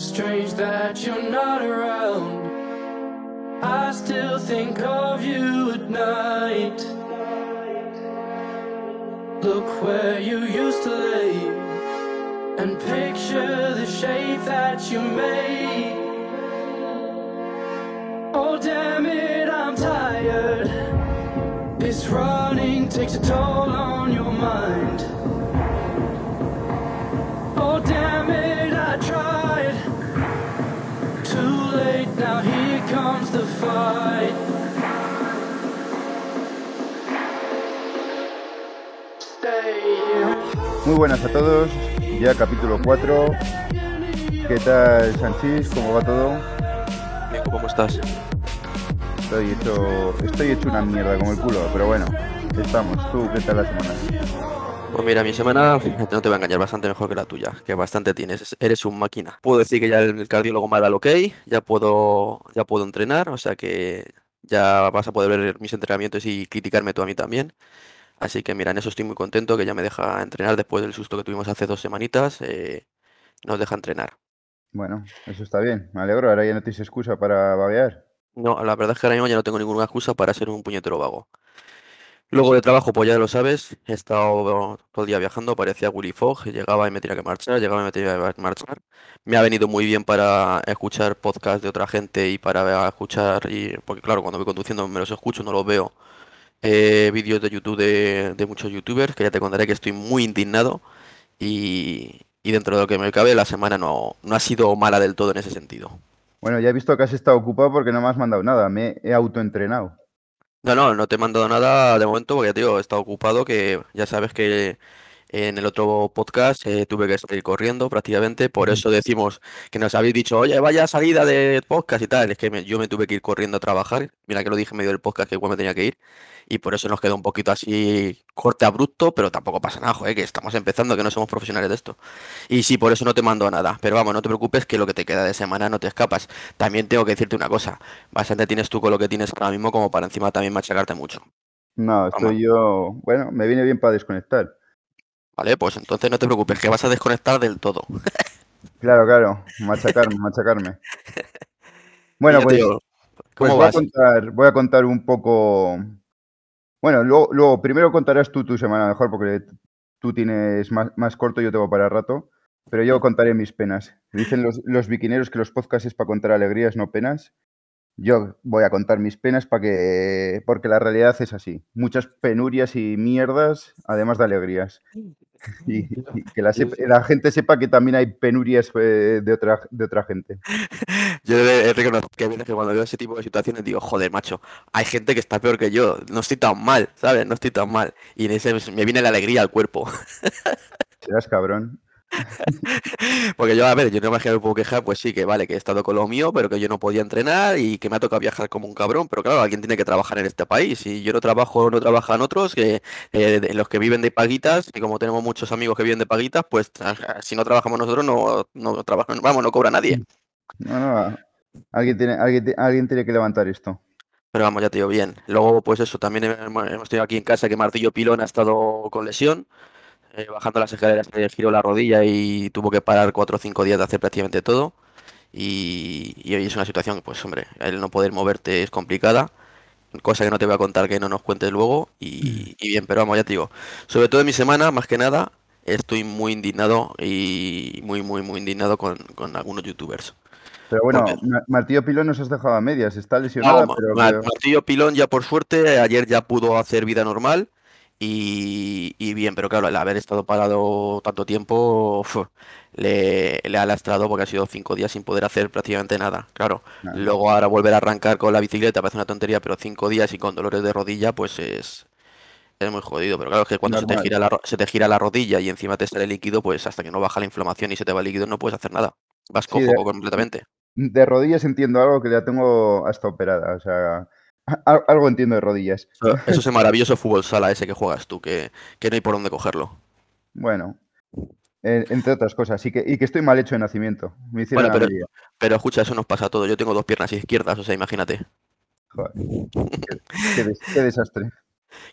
Strange that you're not around. I still think of you at night. Look where you used to lay and picture the shape that you made. Oh, damn it, I'm tired. This running takes a toll on your mind. Muy buenas a todos, ya capítulo 4. ¿Qué tal, Sanchis? ¿Cómo va todo? Nico, ¿cómo estás? Estoy hecho, estoy hecho una mierda como el culo, pero bueno, estamos. ¿Tú qué tal la semana? Pues mira, mi semana, no te voy a engañar, bastante mejor que la tuya, que bastante tienes, eres un máquina. Puedo decir que ya el cardiólogo me dado el ok, ya puedo, ya puedo entrenar, o sea que ya vas a poder ver mis entrenamientos y criticarme tú a mí también. Así que mira, en eso estoy muy contento, que ya me deja entrenar después del susto que tuvimos hace dos semanitas, eh, nos deja entrenar. Bueno, eso está bien, me alegro. Ahora ya no tienes excusa para babear. No, la verdad es que ahora mismo ya no tengo ninguna excusa para ser un puñetero vago. Luego de trabajo, pues ya lo sabes, he estado todo el día viajando, parecía Willy Fogg, llegaba y me tenía que marchar, llegaba y me tenía que marchar. Me ha venido muy bien para escuchar podcasts de otra gente y para escuchar, y, porque claro, cuando voy conduciendo me los escucho, no los veo. Eh, vídeos de YouTube de, de muchos youtubers, que ya te contaré que estoy muy indignado y, y dentro de lo que me cabe, la semana no, no ha sido mala del todo en ese sentido. Bueno, ya he visto que has estado ocupado porque no me has mandado nada, me he autoentrenado. No, no, no te he mandado nada de momento porque, tío, he estado ocupado que ya sabes que en el otro podcast eh, tuve que salir corriendo prácticamente, por eso decimos que nos habéis dicho, oye, vaya salida de podcast y tal, es que me- yo me tuve que ir corriendo a trabajar, mira que lo dije en medio del podcast que igual me tenía que ir, y por eso nos quedó un poquito así corte abrupto, pero tampoco pasa nada, joder, que estamos empezando, que no somos profesionales de esto. Y sí, por eso no te mando nada, pero vamos, no te preocupes que lo que te queda de semana no te escapas. También tengo que decirte una cosa, bastante tienes tú con lo que tienes ahora mismo como para encima también machacarte mucho. No, estoy yo. Bueno, me viene bien para desconectar. Vale, pues entonces no te preocupes, que vas a desconectar del todo. Claro, claro, machacarme, machacarme. Bueno, pues, digo, pues ¿cómo voy a contar, voy a contar un poco. Bueno, luego, luego primero contarás tú tu semana mejor, porque tú tienes más, más corto, yo tengo para rato. Pero yo contaré mis penas. Dicen los, los biquineros que los podcasts es para contar alegrías, no penas. Yo voy a contar mis penas para que. porque la realidad es así. Muchas penurias y mierdas, además de alegrías. Y, y que la, gente sepa que también hay penurias eh, de otra, de otra gente. Yo reconocer que, que cuando veo ese tipo de situaciones digo, joder, macho, hay gente que está peor que yo, no estoy tan mal, ¿sabes? No estoy tan mal. Y en ese me viene la alegría al cuerpo. Serás cabrón. Porque yo, a ver, yo no me imagino que me puedo quejar, pues sí, que vale, que he estado con lo mío, pero que yo no podía entrenar y que me ha tocado viajar como un cabrón. Pero claro, alguien tiene que trabajar en este país. Y yo no trabajo, no trabajan otros, que eh, los que viven de paguitas, y como tenemos muchos amigos que viven de paguitas, pues si no trabajamos nosotros, no, no trabajan, vamos, no cobra nadie. No, no. Alguien tiene, alguien, alguien tiene que levantar esto. Pero vamos, ya te digo bien. Luego, pues eso, también hemos tenido aquí en casa que Martillo Pilón ha estado con lesión. Bajando las escaleras se giró la rodilla y tuvo que parar cuatro o cinco días de hacer prácticamente todo. Y, y hoy es una situación que, pues hombre, el no poder moverte es complicada. Cosa que no te voy a contar que no nos cuentes luego. Y, y bien, pero vamos, ya te digo. Sobre todo en mi semana, más que nada, estoy muy indignado y muy, muy, muy indignado con, con algunos youtubers. Pero bueno, Porque- Martillo Pilón nos has dejado a medias. Está No. Ma- pero- Martillo Pilón ya por suerte ayer ya pudo hacer vida normal y, y bien, pero claro, el haber estado parado tanto tiempo uf, le, le ha lastrado porque ha sido cinco días sin poder hacer prácticamente nada. Claro, luego ahora volver a arrancar con la bicicleta parece una tontería, pero cinco días y con dolores de rodilla pues es, es muy jodido. Pero claro, es que cuando se te gira la, se te gira la rodilla y encima te sale líquido, pues hasta que no baja la inflamación y se te va el líquido no puedes hacer nada. Vas Sí, cojo de- completamente. De rodillas entiendo algo que ya tengo hasta operada. O sea, algo entiendo de rodillas. Eso es el maravilloso fútbol sala ese que juegas tú, que, que no hay por dónde cogerlo. Bueno, eh, entre otras cosas. Y que, y que estoy mal hecho de nacimiento. Me hicieron Bueno, pero-. Pero escucha, eso nos pasa a todos. Yo tengo dos piernas izquierdas, o sea, imagínate. Joder, qué, qué des- qué desastre.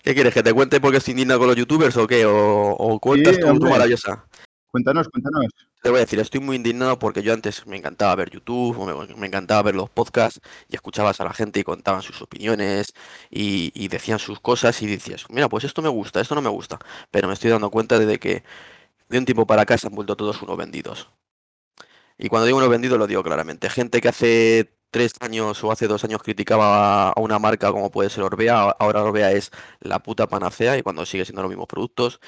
¿Qué quieres? ¿Que te cuente por qué estoy indignado con los youtubers o qué? ¿O, o cuentas Sí, tu maravillosa? Cuéntanos, cuéntanos. te voy a decir, estoy muy indignado porque yo antes me encantaba ver YouTube, me, me encantaba ver los podcasts y escuchabas a la gente y contaban sus opiniones y, y decían sus cosas y decías, mira, pues esto me gusta, esto no me gusta. Pero me estoy dando cuenta de que de un tiempo para acá se han vuelto todos unos vendidos. Y cuando digo unos vendidos lo digo claramente. Gente que hace tres años o hace dos años criticaba a una marca como puede ser Orbea, ahora Orbea es la puta panacea y cuando sigue siendo los mismos productos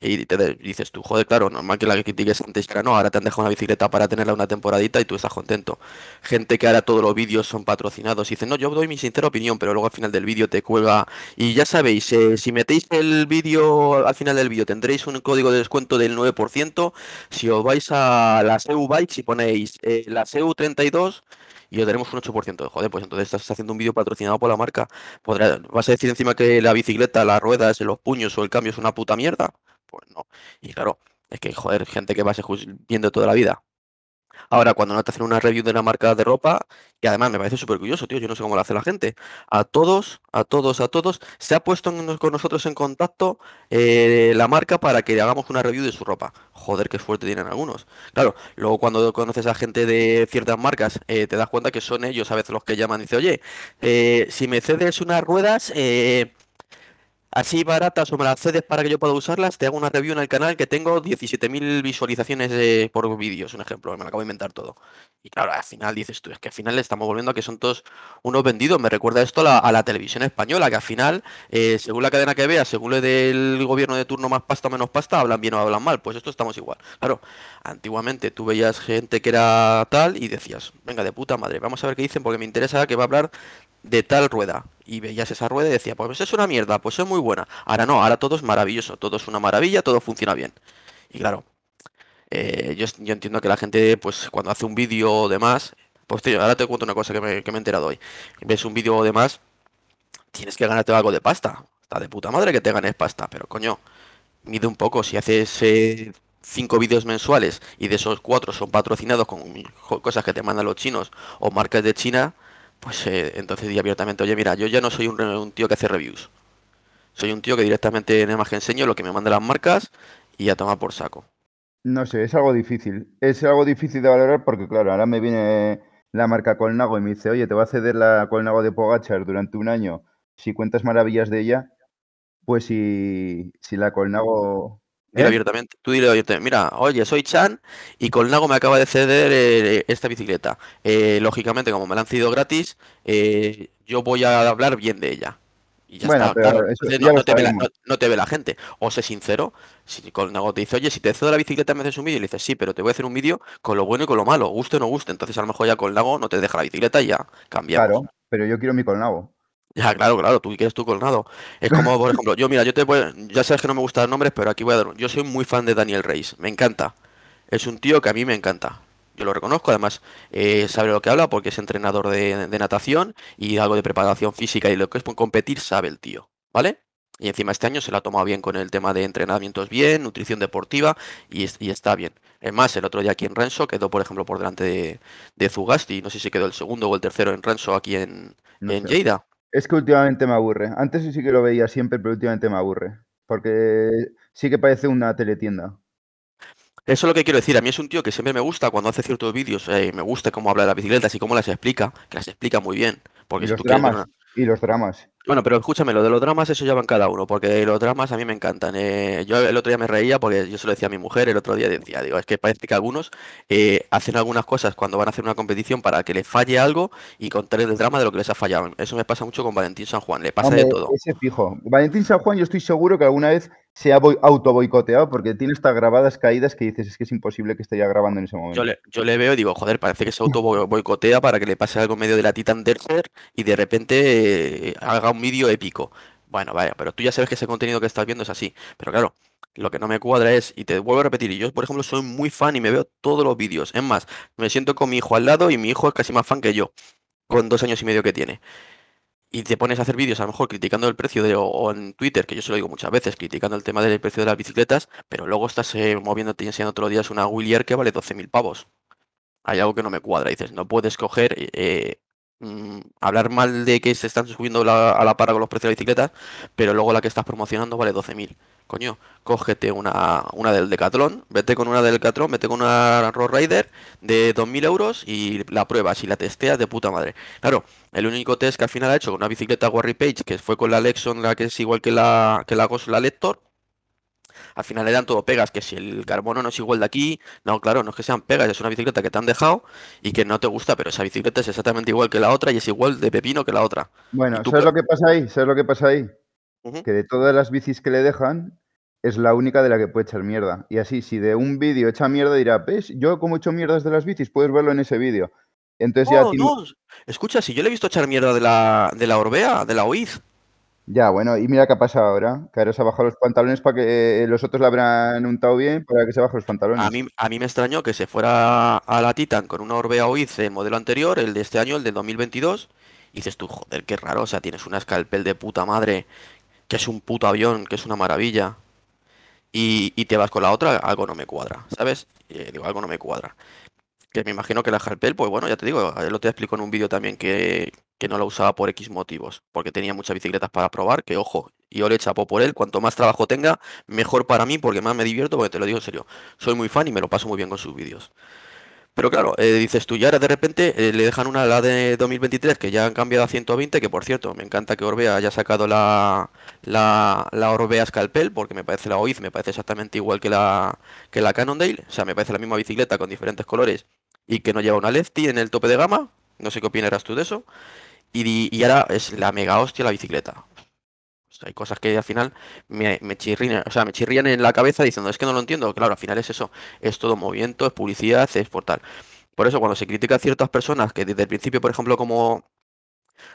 y te dices tú, joder, claro, normal que la que critiques antes ahora no, ahora te han dejado una bicicleta para tenerla una temporadita y tú estás contento. Gente que ahora todos los vídeos son patrocinados y dicen, no, yo doy mi sincera opinión, pero luego al final del vídeo te cuelga y ya sabéis, eh, si metéis el vídeo al final del vídeo tendréis un código de descuento del 9%, si os vais a la SEU Bikes y ponéis eh, la SEU 32 y os daremos un 8% de joder, pues entonces estás haciendo un vídeo patrocinado por la marca. Podrá- ¿Vas a decir encima que la bicicleta, las ruedas, los puños o el cambio es una puta mierda? Pues no. Y claro, es que joder, gente que va viendo toda la vida. Ahora, cuando no te hacen una review de una marca de ropa, que además me parece súper curioso, tío, yo no sé cómo lo hace la gente. A todos, a todos, a todos, se ha puesto con nosotros en contacto eh, la marca para que hagamos una review de su ropa. Joder, qué fuerte tienen algunos. Claro, luego cuando conoces a gente de ciertas marcas, eh, te das cuenta que son ellos a veces los que llaman y dicen, oye, eh, si me cedes unas ruedas, eh, así baratas o me las cedes para que yo pueda usarlas, te hago una review en el canal que tengo 17.000 visualizaciones eh, por vídeos, un ejemplo, me lo acabo de inventar todo. Y claro, al final dices tú, es que al final le estamos volviendo a que son todos unos vendidos. Me recuerda esto a la, televisión española, que al final, eh, según la cadena que veas, según le dé el gobierno de turno más pasta menos pasta, hablan bien o hablan mal. Pues esto estamos igual. Claro, antiguamente tú veías gente que era tal y decías, venga, de puta madre, vamos a ver qué dicen porque me interesa que va a hablar de tal rueda. Y veías esa rueda y decía, pues es una mierda, pues es muy buena. Ahora no, ahora todo es maravilloso, todo es una maravilla, todo funciona bien. Y claro, eh, yo, yo entiendo que la gente, pues cuando hace un vídeo o demás, pues tío, ahora te cuento una cosa que me, que me he enterado hoy. Ves un vídeo o demás, tienes que ganarte algo de pasta. Está de puta madre que te ganes pasta, pero coño, mide un poco. Si haces eh, cinco vídeos mensuales y de esos cuatro son patrocinados con cosas que te mandan los chinos o marcas de China, pues eh, entonces di abiertamente, oye, mira, yo ya no soy un, un tío que hace reviews. Soy un tío que directamente nada más que enseño lo que me mandan las marcas y a tomar por saco. No sé, es algo difícil. Es algo difícil de valorar porque, claro, ahora me viene la marca Colnago y me dice, oye, te voy a ceder la Colnago de Pogachar durante un año. Si cuentas maravillas de ella, pues si, si la Colnago... ¿Eh? abiertamente, tú dile abiertamente, mira, oye, soy Chan y Colnago me acaba de ceder eh, esta bicicleta. Eh, lógicamente, como me la han cedido gratis, yo voy a hablar bien de ella. Y ya Bueno, está, pero claro. eso Entonces ya no, lo no te ve la, sabemos. no- no te ve la gente. O sé sincero, si Colnago te dice, oye, si te cedo la bicicleta me haces un vídeo, y le dices, sí, pero te voy a hacer un vídeo con lo bueno y con lo malo, guste o no guste. Entonces a lo mejor ya Colnago no te deja la bicicleta y ya cambiamos. Claro, pero yo quiero mi Colnago. Ya, claro, claro, tú quieres tu colnado. Es como, por ejemplo, yo, mira, yo te voy, ya sabes que no me gustan los nombres, pero aquí voy a dar un. Yo soy muy fan de Daniel Reis, me encanta. Es un tío que a mí me encanta. Yo lo reconozco, además, eh, sabe lo que habla porque es entrenador de, de natación y algo de preparación física y lo que es competir sabe el tío, ¿vale? Y encima este año se lo ha tomado bien con el tema de entrenamientos bien, nutrición deportiva y, es- y está bien. Es más, el otro día aquí en Renso quedó, por ejemplo, por delante de, de Zugasti, no sé si quedó el segundo o el tercero en Renso aquí en, No en sé. Lleida. Es que últimamente me aburre. Antes sí que lo veía siempre, pero últimamente me aburre. Porque sí que parece una teletienda. Eso es lo que quiero decir. A mí es un tío que siempre me gusta cuando hace ciertos vídeos. eh, me gusta cómo habla de las bicicletas y cómo las explica, que las explica muy bien. Porque Y si los tú dramas. Y los dramas. Bueno, pero escúchame, lo de los dramas, eso ya van cada uno, porque los dramas a mí me encantan. eh, yo el otro día me reía porque yo se lo decía a mi mujer, el otro día decía, digo, es que parece que algunos eh, hacen algunas cosas cuando van a hacer una competición para que les falle algo y contar el drama de lo que les ha fallado. Eso me pasa mucho con Valentín San Juan, le pasa de todo. ese fijo. Valentín San Juan, yo estoy seguro que alguna vez se ha auto boicoteado porque tiene estas grabadas caídas que dices es que es imposible que esté ya grabando en ese momento. Yo le, yo le veo y digo, joder, parece que se auto boi- boicotea para que le pase algo en medio de la Titan Desert y de repente eh, haga un vídeo épico. Bueno, vaya, pero tú ya sabes que ese contenido que estás viendo es así. Pero claro, lo que no me cuadra es, y te vuelvo a repetir, y yo, por ejemplo, soy muy fan y me veo todos los vídeos. Es más, me siento con mi hijo al lado y mi hijo es casi más fan que yo, con dos años y medio que tiene. Y te pones a hacer vídeos a lo mejor criticando el precio de, o, en Twitter, que yo se lo digo muchas veces, criticando el tema del precio de las bicicletas, pero luego estás eh, moviéndote y enseñando todos los días una Willier que vale 12.000 pavos hay algo que no me cuadra. Dices, no puedes coger eh, mm, hablar mal de que se están subiendo a la par con los precios de la bicicleta, pero luego la que estás promocionando vale 12.000. Coño, cógete una, una del Decathlon, vete con una del Decathlon, vete con una Road Rider de 2.000 euros y la pruebas y la testeas de puta madre. Claro, el único test que al final ha hecho con una bicicleta Warry Page, que fue con la Lexon, la que es igual que la, que la, Ghost- la Lector, al final eran todo pegas, que si el carbono no es igual de aquí, no, claro, no es que sean pegas, es una bicicleta que te han dejado y que no te gusta, pero esa bicicleta es exactamente igual que la otra y es igual de pepino que la otra. Bueno, tú, ¿sabes lo que pasa ahí? ¿Sabes lo que pasa ahí? Que de todas las bicis que le dejan, es la única de la que puede echar mierda. Y así, si de un vídeo echa mierda, dirá, ¿ves? Yo como he hecho mierdas de las bicis, puedes verlo en ese vídeo. Entonces ya No, tiene... no, escucha, si yo le he visto echar mierda de la, de la Orbea, de la OIZ, Ya, bueno, y mira qué ha pasado ahora, que ahora se ha bajado los pantalones para que eh, los otros la habrán untado bien para que se bajen los a pantalones. mí, a mí me extrañó que se fuera a la Titan con una Orbea OIZ el modelo anterior, el de este año, el del 2022, y dices tú, joder, qué raro, o sea, tienes una Scalpel de puta madre, que es un puto avión, que es una maravilla. y, y te vas con la otra, algo no me cuadra, ¿sabes? Eh, digo, algo no me cuadra. Que me imagino que la Halpel, pues bueno, ya te digo, él lo te explico en un vídeo también que, que no la usaba por X motivos, porque tenía muchas bicicletas para probar, que ojo, yo le chapo por él, cuanto más trabajo tenga, mejor para mí, porque más me divierto, porque te lo digo en serio, soy muy fan y me lo paso muy bien con sus vídeos. Pero claro, eh, dices tú, y ahora de repente eh, le dejan una, la de 2023, que ya han cambiado a 120, que por cierto, me encanta que Orbea haya sacado la, la, la Orbea Scalpel, porque me parece la OIZ, me parece exactamente igual que la, que la Cannondale, o sea, me parece la misma bicicleta con diferentes colores y que no lleva una Lefty en el tope de gama, no sé qué opinarás tú de eso, y, y ahora es la mega hostia la bicicleta. O sea, hay cosas que al final me, me chirrían, o sea, me chirrían en la cabeza diciendo, es que no lo entiendo. Claro, al final es eso, es todo movimiento, es publicidad, es por tal. Por eso cuando se critica a ciertas personas que desde el principio, por ejemplo, como,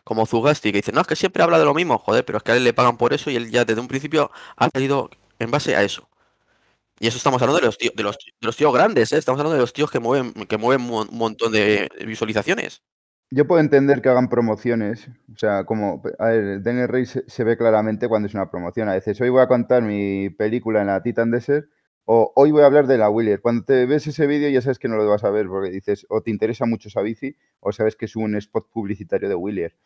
como Zugasti, que dicen, no, es que siempre habla de lo mismo, joder, pero es que a él le pagan por eso y él ya desde un principio ha salido en base a eso. Y eso estamos hablando de los tíos, de los, de los tíos grandes, ¿eh? Estamos hablando de los tíos que mueven, que mueven un montón de visualizaciones. Yo puedo entender que hagan promociones, o sea, como, a ver, Rey se, se ve claramente cuando es una promoción. A veces, hoy voy a contar mi película en la Titan Desert, o hoy voy a hablar de la Wheeler. Cuando te ves ese vídeo ya sabes que no lo vas a ver, porque dices, o te interesa mucho esa bici, o sabes que es un spot publicitario de Wheeler.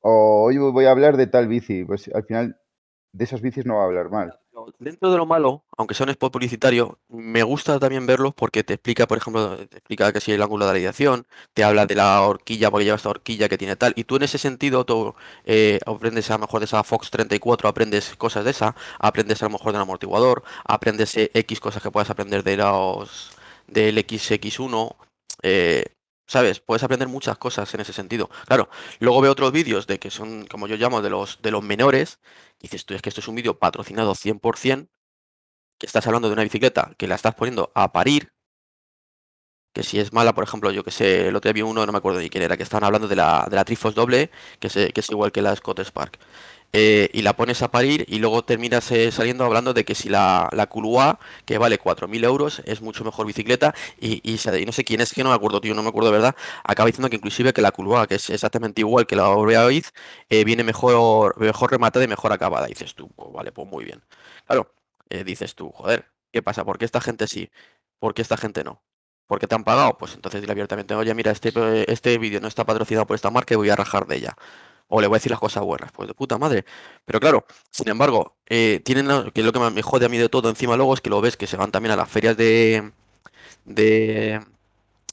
O hoy voy a hablar de tal bici, pues al final de esas bicis no va a hablar mal. Dentro de lo malo, aunque un spot publicitario, me gusta también verlos porque te explica, por ejemplo, te explica que si el ángulo de la radiación, te habla de la horquilla, porque lleva esta horquilla que tiene tal, y tú en ese sentido tú eh, aprendes a lo mejor de esa Fox 34, aprendes cosas de esa, aprendes a lo mejor del amortiguador, aprendes eh, X cosas que puedas aprender de los del XX1, eh, ¿sabes? Puedes aprender muchas cosas en ese sentido. Claro, luego veo otros vídeos de que son, como yo llamo, de los de los menores dices tú, es que esto es un vídeo patrocinado 100%, que estás hablando de una bicicleta que la estás poniendo a parir, que si es mala, por ejemplo, yo que sé, el otro día vi uno, no me acuerdo ni quién era, que estaban hablando de la, de la Trifos doble, que, se- que es igual que la Scott Spark. Eh, y la pones a parir y luego terminas eh, saliendo hablando de que si la, la Kulua, que vale 4.000 euros, es mucho mejor bicicleta y, y, no sé quién es, que no me acuerdo, tío, no me acuerdo de verdad, acaba diciendo que inclusive que la Kulua, que es exactamente igual que la Orbea eh, viene mejor, mejor rematada y mejor acabada. Dices tú, pues vale, pues muy bien. Claro, eh, dices tú, joder, ¿qué pasa? ¿Por qué esta gente sí? ¿Por qué esta gente no? ¿Por qué te han pagado? Pues entonces dile abiertamente, oye, mira, este, eh, este vídeo no está patrocinado por esta marca y voy a rajar de ella. O le voy a decir las cosas buenas, pues de puta madre. Pero claro, sin embargo, eh, tienen que lo que me jode a mí de todo encima luego es que lo ves que se van también a las ferias de, de,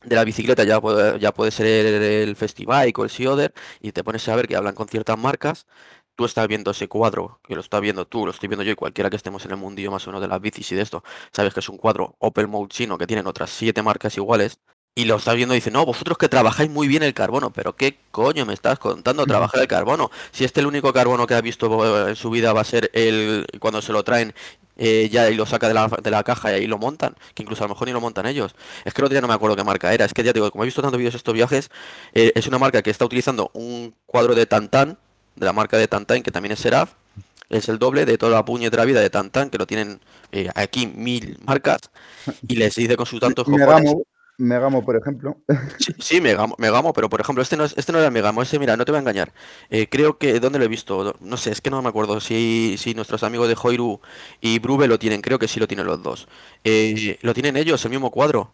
de la bicicleta, ya puede, ya puede ser el, el Festival o el Sioder, y te pones a ver que hablan con ciertas marcas. Tú estás viendo ese cuadro, que lo estás viendo tú, lo estoy viendo yo y cualquiera que estemos en el mundillo más o menos de las bicis y de esto, sabes que es un cuadro Opel Mode chino que tienen otras siete marcas iguales. Y lo estás viendo y dice, no, vosotros que trabajáis muy bien el carbono, pero ¿qué coño me estás contando trabajar el carbono? Si este el único carbono que ha visto eh, en su vida va a ser el cuando se lo traen eh, ya y lo saca de la, de la caja y ahí lo montan, que incluso a lo mejor ni lo montan ellos. Es que el otro día no me acuerdo qué marca era, es que ya te digo, como he visto tantos vídeos estos viajes, eh, es una marca que está utilizando un cuadro de Tantan, de la marca de Tantan, que también es Seraf, es el doble de toda la puñetera vida de Tantan, que lo tienen eh, aquí mil marcas, y les dice con sus tantos cojones. Megamo, por ejemplo. Sí, sí, Megamo, pero por ejemplo, este no, es, este no era Megamo, ese, mira, no te voy a engañar. Eh, creo que, ¿dónde lo he visto? No, no sé, es que no me acuerdo si, si nuestros amigos de Hoiru y Brube lo tienen, creo que sí lo tienen los dos. Eh, lo tienen ellos, el mismo cuadro.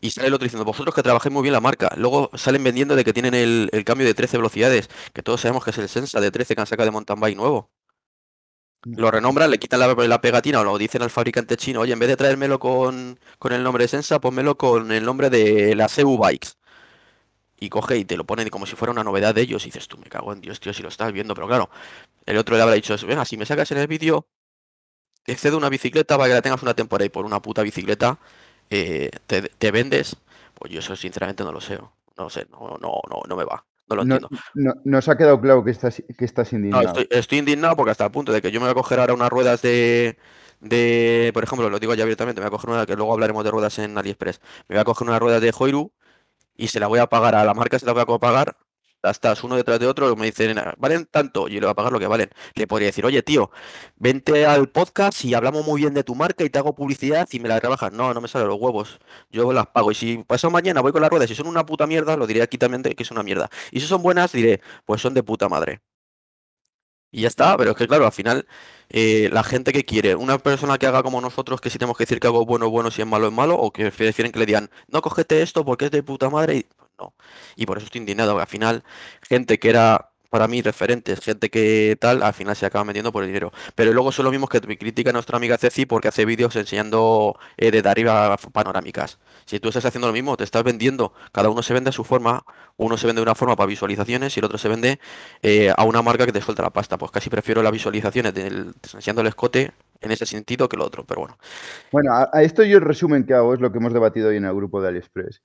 Y sale el otro diciendo, vosotros que trabajáis muy bien la marca. Luego salen vendiendo de que tienen el, el cambio de 13 velocidades, que todos sabemos que es el Sensa de 13 que han sacado de mountain bike nuevo. Lo renombran, le quitan la, pegatina o lo dicen al fabricante chino, oye, en vez de traérmelo con, con el nombre de Sensa, ponmelo con el nombre de la CU Bikes. Y coge y te lo ponen como si fuera una novedad de ellos. Y dices, tú me cago en Dios, tío, si lo estás viendo. Pero claro, el otro le habrá dicho, venga, si me sacas en el vídeo, te cedo una bicicleta para que la tengas una temporada y por una puta bicicleta eh, te, te vendes. Pues yo eso sinceramente no lo sé. No lo sé, no, no, no, no me va. No lo No, entiendo. no- nos ha quedado claro que estás, que estás No, indignado. estoy, estoy indignado porque hasta el punto de que yo me voy a coger ahora unas ruedas de, de, por ejemplo, lo digo ya abiertamente, me voy a coger una, que luego hablaremos de ruedas en AliExpress, me voy a coger unas ruedas de Hoiru y se la voy a pagar a la marca, se la voy a pagar, estás uno detrás de otro, me dicen, valen tanto, y yo le voy a pagar lo que valen. Le podría decir, oye, tío, vente al podcast y hablamos muy bien de tu marca y te hago publicidad y me la rebajas. No, no me salen los huevos, yo las pago. Y si pasado mañana voy con las ruedas y son una puta mierda, lo diré aquí también que es una mierda. Y si son buenas, diré, pues son de puta madre. Y ya está, pero es que claro, al final, eh, la gente que quiere, una persona que haga como nosotros, que si tenemos que decir que algo bueno es bueno, si es malo es malo, o que prefieren que le digan, no, cógete esto porque es de puta madre, y Y por eso estoy indignado, que al final, gente que era para mí referentes, gente que tal, al final se acaba metiendo por el dinero. Pero luego son los mismos que me critica nuestra amiga Ceci porque hace vídeos enseñando eh, desde arriba panorámicas. Si tú estás haciendo lo mismo, te estás vendiendo, cada uno se vende a su forma, uno se vende de una forma para visualizaciones y el otro se vende eh, a una marca que te suelta la pasta. Pues casi prefiero las visualizaciones del, enseñando el escote en ese sentido que lo otro, pero bueno. Bueno, a, a esto yo el resumen que hago es lo que hemos debatido hoy en el grupo de AliExpress.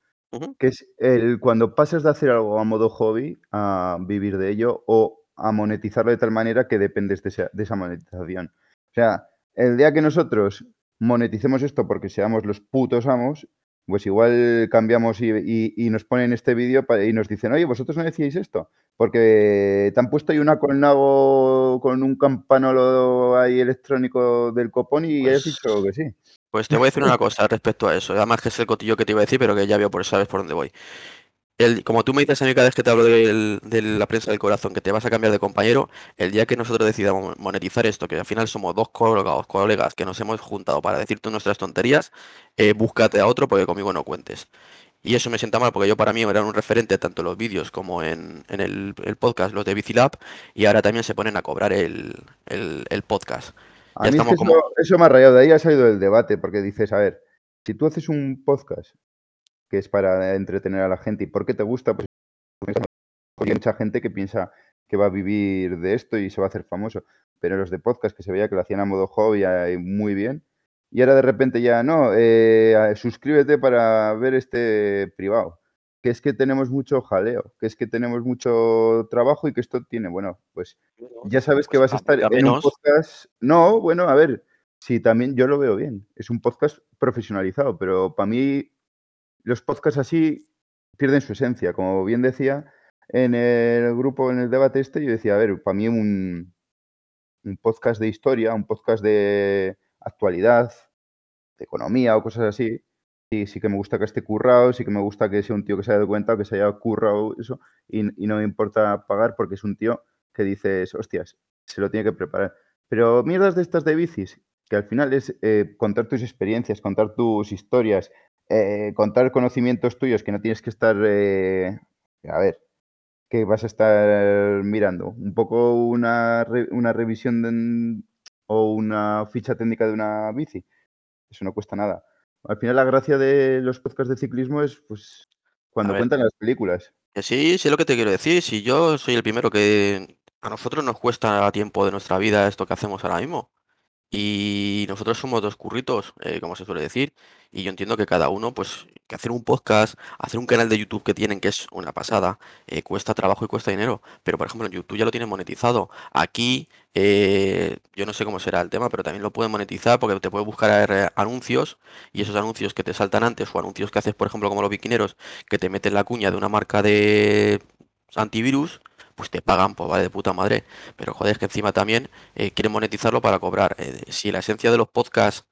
Que es el cuando pasas de hacer algo a modo hobby a vivir de ello o a monetizarlo de tal manera que dependes de esa, de esa monetización. O sea, el día que nosotros moneticemos esto porque seamos los putos amos, pues igual cambiamos y, y- y nos ponen este vídeo y nos dicen, oye, vosotros no decíais esto, porque te han puesto ahí una colnago con un campanolo ahí electrónico del copón y has Pues- dicho que sí. Pues te voy a decir una cosa respecto a eso. Además que es el cotillo que te iba a decir, pero que ya veo por sabes por dónde voy. El, como tú me dices a mí cada vez que te hablo del- de la prensa del corazón, que te vas a cambiar de compañero, el día que nosotros decidamos monetizar esto, que al final somos dos colegas, colegas que nos hemos juntado para decirte nuestras tonterías, eh, búscate a otro porque conmigo no cuentes. Y eso me sienta mal porque yo para mí era un referente tanto en los vídeos como en, en el, podcast, los de Bicilab, y ahora también se ponen a cobrar el- el podcast. A Ya mí es que como- eso, eso me ha rayado, de ahí ha salido el debate, porque dices, a ver, si tú haces un podcast que es para entretener a la gente, ¿y por qué te gusta? Pues hay mucha gente que piensa que va a vivir de esto y se va a hacer famoso, pero los de podcast que se veía que lo hacían a modo hobby muy bien, y ahora de repente ya, no, eh, suscríbete para ver este privado, que es que tenemos mucho jaleo, que es que tenemos mucho trabajo y que esto tiene, bueno, pues ya sabes que Pues vas a estar en un podcast. No, bueno, a ver, sí, también yo lo veo bien. Es un podcast profesionalizado, pero para mí los podcasts así pierden su esencia. Como bien decía en el grupo, en el debate este, yo decía, a ver, para mí un, un podcast de historia, un podcast de actualidad, de economía o cosas así, sí, sí que me gusta que esté currado, sí que me gusta que sea un tío que se haya documentado, que se haya currado eso, y, no me importa pagar porque es un tío que dices, hostias, se lo tiene que preparar. Pero mierdas de estas de bicis, que al final es eh, contar tus experiencias, contar tus historias, eh, contar conocimientos tuyos que no tienes que estar, eh, a ver, que vas a estar mirando. Un poco una, re- una revisión o una ficha técnica de una bici. Eso no cuesta nada. Al final la gracia de los podcasts de ciclismo es pues cuando ver. cuentan las películas. Que sí, sé lo que te quiero decir. Si yo soy el primero que a nosotros nos cuesta tiempo de nuestra vida esto que hacemos ahora mismo. Y nosotros somos dos curritos, eh, como se suele decir. Y yo entiendo que cada uno, pues, que hacer un podcast, hacer un canal de YouTube que tienen, que es una pasada, eh, cuesta trabajo y cuesta dinero. Pero, por ejemplo, en YouTube ya lo tienen monetizado. Aquí, eh, yo no sé cómo será el tema, pero también lo pueden monetizar porque te puedes buscar anuncios y esos anuncios que te saltan antes o anuncios que haces, por ejemplo, como los biquineros, que te meten la cuña de una marca de antivirus, pues te pagan, pues vale de puta madre. Pero joder, es que encima también eh, quieren monetizarlo para cobrar. Eh, si la esencia de los podcasts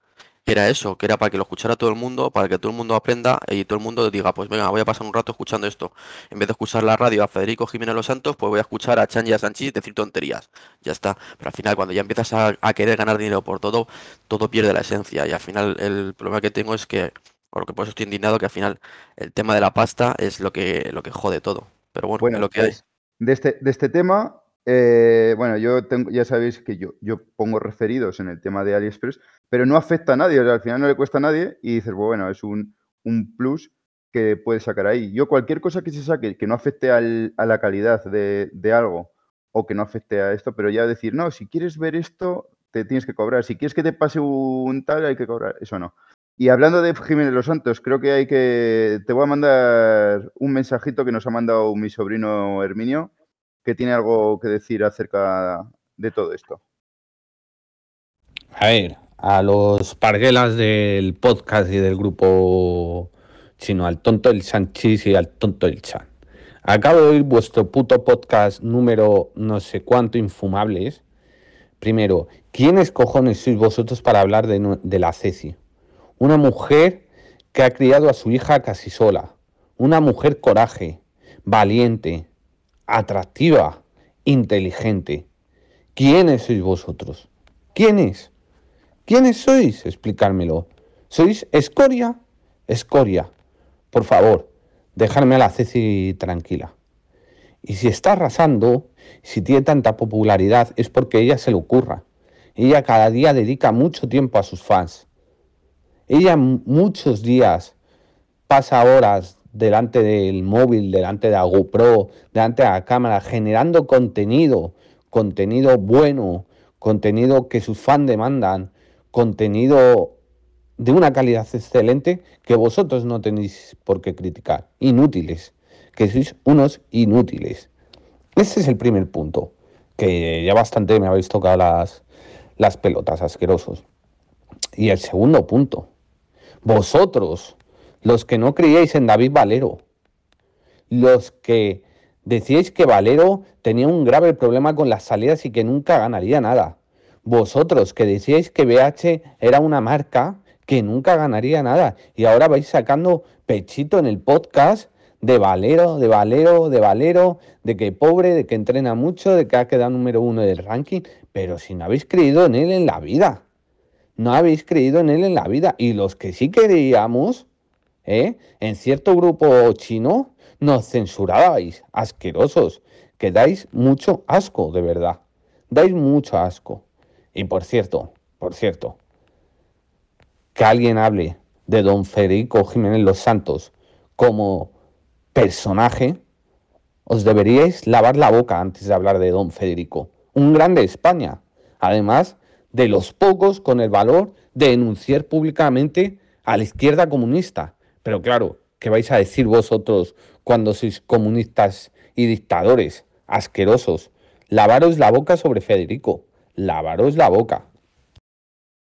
era eso, que era para que lo escuchara todo el mundo, para que todo el mundo aprenda y todo el mundo diga, pues venga, voy a pasar un rato escuchando esto. En vez de escuchar la radio a Federico Jiménez Los Santos, pues voy a escuchar a Chan y a Sanchis decir tonterías. Ya está. Pero al final, cuando ya empiezas a, a querer ganar dinero por todo, todo pierde la esencia. Y al final el problema que tengo es que Porque por eso estoy indignado que al final el tema de la pasta es lo que, lo que jode todo. Pero bueno, es lo que hay. De este, de este tema, eh, bueno, yo tengo, ya sabéis que yo, yo pongo referidos en el tema de AliExpress, pero no afecta a nadie, al final no le cuesta a nadie y dices, pues bueno, es un, un plus que puedes sacar ahí. Yo cualquier cosa que se saque que no afecte al- a la calidad de, de algo o que no afecte a esto, pero ya decir, no, si quieres ver esto, te tienes que cobrar. Si quieres que te pase un tal, hay que cobrar. Eso no. Y hablando de Jiménez Los Santos, creo que hay que. Te voy a mandar un mensajito que nos ha mandado mi sobrino Herminio, que tiene algo que decir acerca de todo esto. A ver, a los parguelas del podcast y del grupo chino, al tonto del Sanchis y al tonto del Chan. Acabo de oír vuestro puto podcast número no sé cuánto infumables. Primero, ¿quiénes cojones sois vosotros para hablar de, de la Ceci? Una mujer que ha criado a su hija casi sola. Una mujer coraje, valiente, atractiva, inteligente. ¿Quiénes sois vosotros? ¿Quiénes? ¿Quiénes sois? Explicármelo. ¿Sois escoria? Escoria. Por favor, dejadme a la Ceci tranquila. Y si está arrasando, si tiene tanta popularidad, es porque ella se le ocurra. Ella cada día dedica mucho tiempo a sus fans. Ella muchos días pasa horas delante del móvil, delante de la GoPro, delante de la cámara, generando contenido, contenido bueno, contenido que sus fans demandan, contenido de una calidad excelente que vosotros no tenéis por qué criticar. Inútiles, que sois unos inútiles. Ese es el primer punto, que ya bastante me habéis tocado las, las pelotas asquerosos. Y el segundo punto, vosotros, los que no creíais en David Valero, los que decíais que Valero tenía un grave problema con las salidas y que nunca ganaría nada. Vosotros que decíais que BH era una marca que nunca ganaría nada. Y ahora vais sacando pechito en el podcast de Valero, de Valero, de Valero, de que pobre, de que entrena mucho, de que ha quedado número uno del ranking. Pero si no habéis creído en él en la vida. No habéis creído en él en la vida. Y los que sí creíamos, ¿eh? en cierto grupo chino, nos censurabais, asquerosos, que dais mucho asco, de verdad. Dais mucho asco. Y por cierto, por cierto, que alguien hable de don Federico Jiménez Los Santos como personaje, os deberíais lavar la boca antes de hablar de don Federico. Un grande de España. Además de los pocos con el valor de denunciar públicamente a la izquierda comunista. Pero claro, ¿qué vais a decir vosotros cuando sois comunistas y dictadores asquerosos? Lavaros la boca sobre Federico. Lavaros la boca.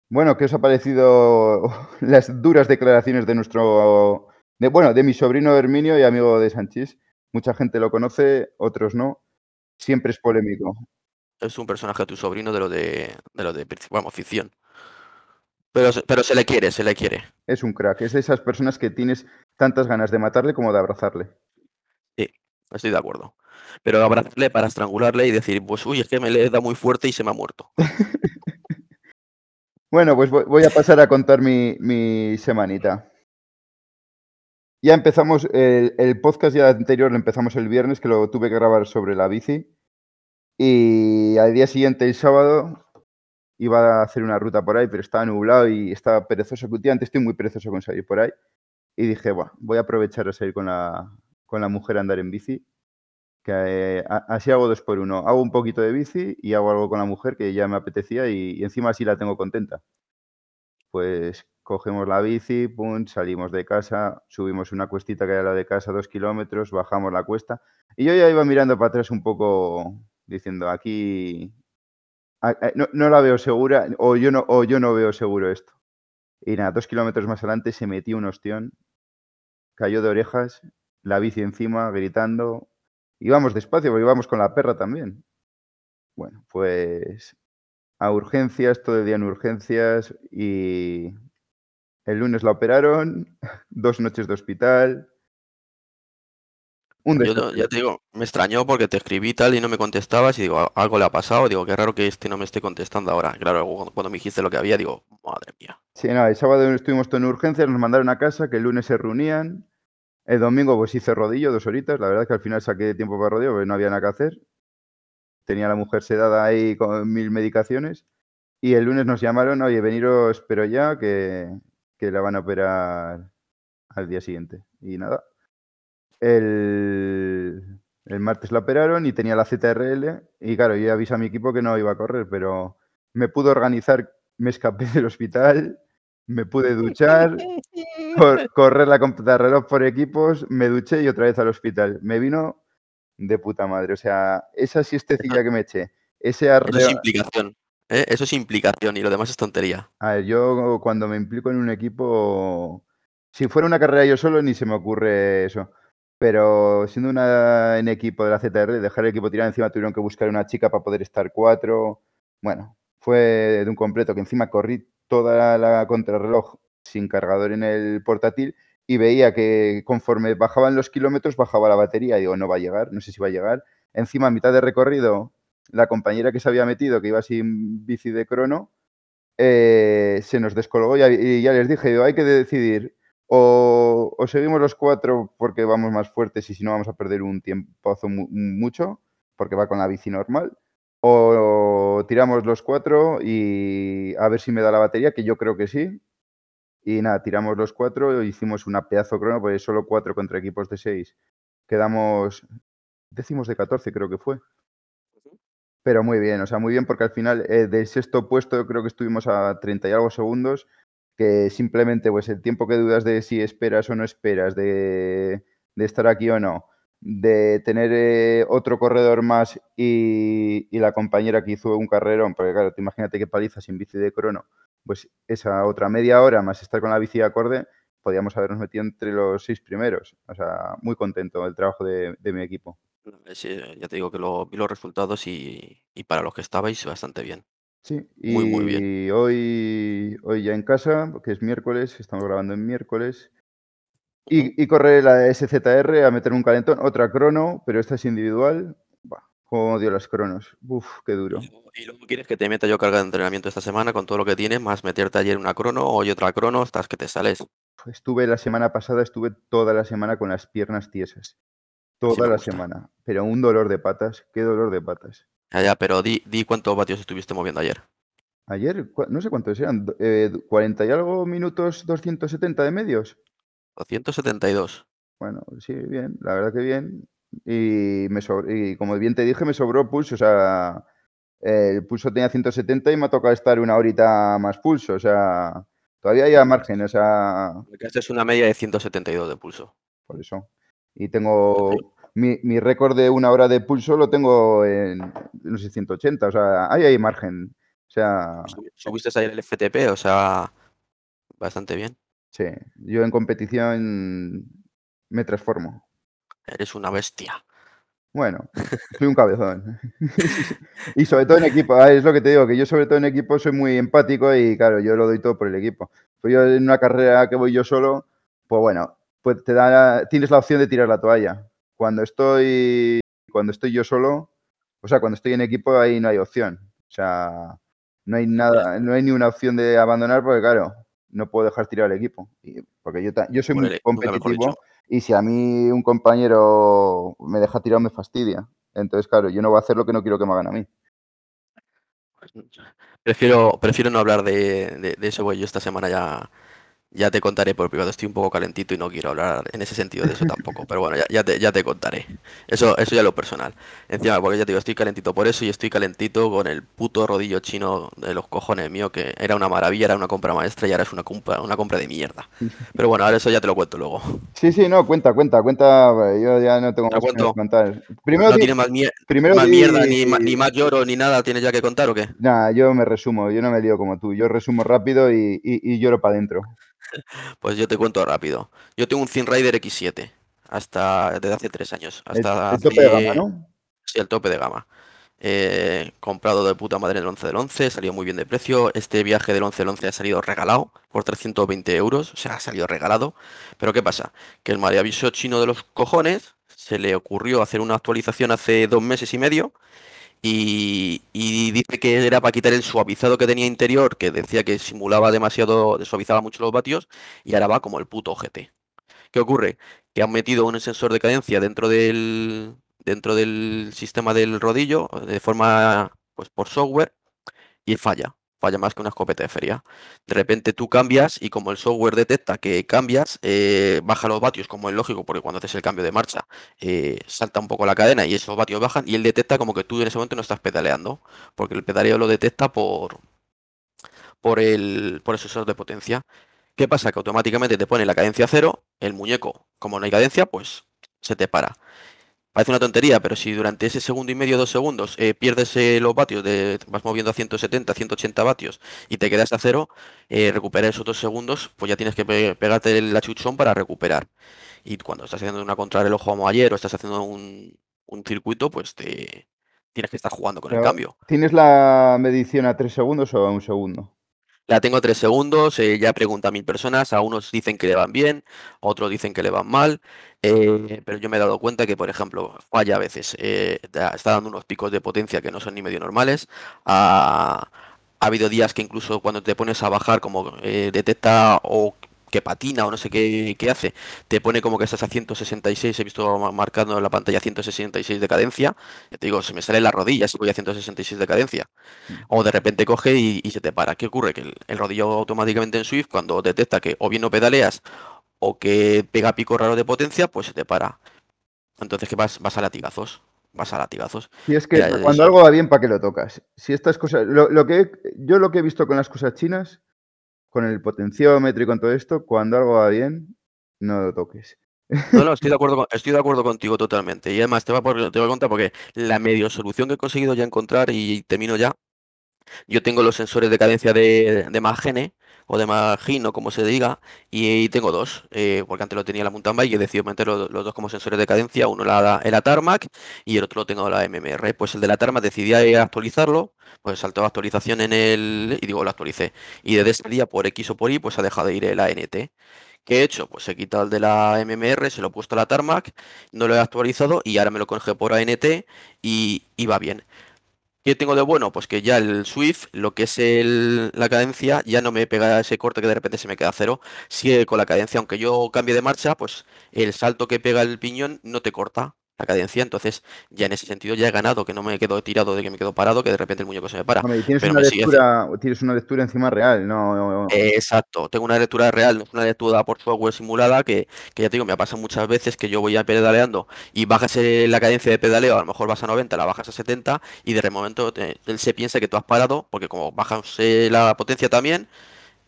Bueno, ¿qué os ha parecido las duras declaraciones de nuestro, bueno, de mi sobrino Herminio y amigo de Sanchís? Mucha gente lo conoce, otros no. Siempre es polémico. Es un personaje tu sobrino de lo de, de lo de, vamos, ficción. Pero, se- pero se le quiere, se le quiere. Es un crack. Es de esas personas que tienes tantas ganas de matarle como de abrazarle. Estoy de acuerdo. Pero abrazarle para estrangularle y decir, pues uy, es que me le da muy fuerte y se me ha muerto. Bueno, pues voy voy a pasar a contar mi, mi semanita. Ya empezamos, el, el podcast ya anterior lo empezamos el viernes, que lo tuve que grabar sobre la bici. Y al día siguiente, el sábado, iba a hacer una ruta por ahí, pero estaba nublado y estaba perezoso. que Últimamente estoy muy perezoso con salir por ahí. Y dije, bueno, voy a aprovechar a salir con la, con la mujer a andar en bici. Que eh, así hago dos por uno. Hago un poquito de bici y hago algo con la mujer que ya me apetecía y, y encima así la tengo contenta. Pues cogemos la bici, pum, salimos de casa, subimos una cuestita que era la de casa, dos kilómetros, bajamos la cuesta. Y yo ya iba mirando para atrás un poco diciendo, aquí no, no la veo segura o yo no, o yo no veo seguro esto. Y nada, dos kilómetros más adelante se metió un ostión, cayó de orejas, la bici encima, gritando. Íbamos despacio, porque íbamos con la perra también. Bueno, pues a urgencias, todo el día en urgencias y el lunes la operaron, dos noches de hospital. Un Yo ya te digo, me extrañó porque te escribí tal y no me contestabas y digo, "A- algo le ha pasado, digo, qué raro que este no me esté contestando ahora. Claro, cuando, me dijiste lo que había, digo, madre mía. Sí, no, el sábado estuvimos todo en urgencias, nos mandaron a casa, que el lunes se reunían. El domingo pues hice rodillo dos horitas, la verdad es que al final saqué tiempo para rodillo porque no había nada que hacer. Tenía a la mujer sedada ahí con mil medicaciones. Y el lunes nos llamaron, oye, veniros, pero ya, que, que la van a operar al día siguiente. Y nada. El, el martes la operaron y tenía la ZRL. Y claro, yo avisé a mi equipo que no iba a correr, pero me pude organizar, me escapé del hospital, me pude duchar, cor- correr la reloj por equipos, me duché y otra vez al hospital. Me vino de puta madre. O sea, esa siestecilla que me eché, ese Eso arreo... es implicación, ¿eh? Eso es implicación y lo demás es tontería. A ver, yo cuando me implico en un equipo, si fuera una carrera yo solo, ni se me ocurre eso. Pero siendo una en equipo de la ZR, dejar el equipo tirado encima, tuvieron que buscar una chica para poder estar cuatro. Bueno, fue de un completo que encima corrí toda la contrarreloj sin cargador en el portátil y veía que conforme bajaban los kilómetros bajaba la batería. Y digo, no va a llegar, no sé si va a llegar. Encima, a mitad de recorrido, la compañera que se había metido, que iba sin bici de crono, eh, se nos descolgó y, y ya les dije, digo, hay que decidir o, o, seguimos los cuatro porque vamos más fuertes y si no vamos a perder un tiempazo mu mucho porque va con la bici normal o, o, tiramos los cuatro y a ver si me da la batería, que yo creo que sí. Y nada, tiramos los cuatro, hicimos una pedazo crono, porque solo cuatro contra equipos de seis. Quedamos décimos de 14 creo que fue. Pero muy bien, o sea, muy bien porque al final eh, del sexto puesto creo que estuvimos a 30 y algo segundos, que simplemente pues el tiempo que dudas de si esperas o no esperas, de, de estar aquí o no, de tener eh, otro corredor más y, y, la compañera que hizo un carrerón, porque claro, te imagínate qué paliza sin bici de crono, pues esa otra media hora más estar con la bici de acorde, podíamos habernos metido entre los seis primeros. O sea, muy contento del trabajo de, de mi equipo. Sí, ya te digo que lo, vi los resultados y, y, para los que estabais bastante bien. Sí, y muy, muy bien. hoy, hoy ya en casa, que es miércoles, estamos grabando en miércoles, y, y corre la SZR a meter un calentón, otra crono, pero esta es individual. Bah, como odio las cronos. Uf, qué duro. Y luego, quieres que te meta yo carga de entrenamiento esta semana con todo lo que tienes, más meterte ayer una crono, hoy otra crono, estás que te sales. Estuve la semana pasada, estuve toda la semana con las piernas tiesas. Toda Sí la gusta. semana. Pero un dolor de patas. Qué dolor de patas. Ya, ya, pero di, di cuántos vatios estuviste moviendo ayer. Ayer, no sé cuántos eran, eh, 40 y algo minutos, 270 de medios. 272. Bueno, sí, bien, la verdad que bien. Y, me sobr- y como bien te dije, me sobró pulso. O sea, el pulso tenía 170 y me ha tocado estar una horita más pulso. O sea, todavía hay a margen, o sea, esta es una media de 172 de pulso. por eso. Y tengo mi, mi récord de una hora de pulso lo tengo en, no sé, 180. O sea, ahí hay margen. O sea, Subi- Subiste ayer el FTP, o sea, bastante bien. sí, yo en competición me transformo. Eres una bestia. Bueno, soy un cabezón. y sobre todo en equipo, ah, es lo que te digo, que yo sobre todo en equipo soy muy empático y claro, yo lo doy todo por el equipo. Pues yo en una carrera que voy yo solo, pues bueno, pues te da, tienes la opción de tirar la toalla. Cuando estoy, cuando estoy yo solo, o sea, cuando estoy en equipo ahí no hay opción. O sea, no hay nada, no hay ni una opción de abandonar porque claro, no puedo dejar tirar el equipo. Porque yo, yo soy muy competitivo y si a mí un compañero me deja tirado me fastidia. Entonces, claro, yo no voy a hacer lo que no quiero que me hagan a mí. Prefiero, prefiero no hablar de, de, de eso, porque yo esta semana ya, ya te contaré por privado. Estoy un poco calentito y no quiero hablar en ese sentido de eso tampoco. Pero bueno, ya, ya, te, ya te contaré. Eso, eso ya lo personal. Encima, porque ya te digo, estoy calentito por eso y estoy calentito con el puto rodillo chino de los cojones mío, que era una maravilla, era una compra maestra y ahora es una compra, una compra de mierda. Pero bueno, ahora eso ya te lo cuento luego. Sí, sí, no, cuenta, cuenta, cuenta. Yo ya no tengo Te más que contar. Primero, no tiene más, mier- primero más di- mierda, ni, más lloro, ni nada, ¿tienes ya que contar o qué? Nada, yo me resumo, yo no me lío como tú. Yo resumo rápido y, y- y lloro para adentro. Pues yo te cuento rápido. Yo tengo un Thin Rider X7, hasta desde hace tres años. El, Hasta el tope de gama, ¿no? Sí, el tope de gama. Eh, comprado de puta madre el 11 del 11, salió muy bien de precio. Este viaje del 11 del 11 ha salido regalado por 320 euros, o sea, ha salido regalado. Pero ¿qué pasa? Que el maravilloso chino de los cojones se le ocurrió hacer una actualización hace dos meses y medio y, dice que era para quitar el suavizado que tenía interior, que decía que simulaba demasiado, suavizaba mucho los vatios, y ahora va como el puto GT. ¿Qué ocurre? Que han metido un sensor de cadencia dentro del, dentro del sistema del rodillo, de forma, pues por software, y falla. Falla más que una escopeta de feria. De repente tú cambias y como el software detecta que cambias, eh, baja los vatios, como es lógico, porque cuando haces el cambio de marcha, eh, salta un poco la cadena y esos vatios bajan y él detecta como que tú en ese momento no estás pedaleando, porque el pedaleo lo detecta por, por el, por el sensor de potencia. ¿Qué pasa? Que automáticamente te pone la cadencia cero, el muñeco, como no hay cadencia, pues se te para. Parece una tontería, pero si durante ese segundo y medio, dos segundos, eh, pierdes eh, los vatios, de, vas moviendo a 170, 180 vatios y te quedas a cero, eh, recuperar esos dos segundos, pues ya tienes que pe- pegarte el achuchón para recuperar. Y cuando estás haciendo una contrarreloj como ayer o estás haciendo un, un circuito, pues te tienes que estar jugando con el cambio. ¿Tienes la medición a tres segundos o a un segundo? La tengo a tres segundos, eh, ya pregunta a mil personas, a unos dicen que le van bien, otros dicen que le van mal, eh, pero yo me he dado cuenta que, por ejemplo, falla a veces, eh, está dando unos picos de potencia que no son ni medio normales, ha, ha habido días que incluso cuando te pones a bajar como eh, detecta o que patina o no sé qué, qué hace, te pone como que estás a 166, he visto ma- marcando en la pantalla 166 de cadencia, ya te digo, se me sale la rodilla si voy a 166 de cadencia. O de repente coge y, y se te para. ¿Qué ocurre? Que el, el rodillo automáticamente en Swift, cuando detecta que o bien no pedaleas o que pega pico raro de potencia, pues se te para. Entonces, ¿qué vas? Vas a latigazos. Vas a latigazos. Si es que Mira, cuando eso- algo va bien, ¿para qué lo tocas? Si estas cosas, lo, lo que yo lo que he visto con las cosas chinas, con el potenciómetro y con todo esto, cuando algo va bien, no lo toques. No, no, estoy de acuerdo, con- estoy de acuordo contigo totalmente. Y además te voy a, por- te voy a contar porque la medio solución que he conseguido ya encontrar y termino ya. Yo tengo los sensores de cadencia de, de Magene o de Magino, como se diga, y, tengo dos, eh, porque antes lo tenía en la mountain bike y he decidido meter los, dos como sensores de cadencia, uno la, el y el otro lo tengo la MMR. Pues el de la Tarmac decidí actualizarlo, pues saltó la actualización en el, y digo, lo actualicé. Y desde ese día, por X o por Y, pues ha dejado de ir el ANT. ¿Qué he hecho? Pues he quitado el de la MMR, se lo he puesto a la Tarmac, no lo he actualizado y ahora me lo conge por ANT y, y va bien. ¿Qué tengo de bueno? Pues que ya el Swift, lo que es el- la cadencia, ya no me pega ese corte que de repente se me queda cero. Sigue con la cadencia, aunque yo cambie de marcha, pues el salto que pega el piñón no te corta la cadencia. Entonces, ya en ese sentido ya he ganado, que no me quedo tirado de que me quedo parado, que de repente el muñeco se me para. Y tienes pero una sigue lectura, tienes una lectura encima real, no. Exacto, tengo una lectura real, no es una lectura por software simulada que, que ya te digo, me ha pasado muchas veces que yo voy a pedaleando y bajas la cadencia de pedaleo, a lo mejor vas a 90, la bajas a 70 y de momento te- él se piensa que tú has parado, porque como bajas la potencia también,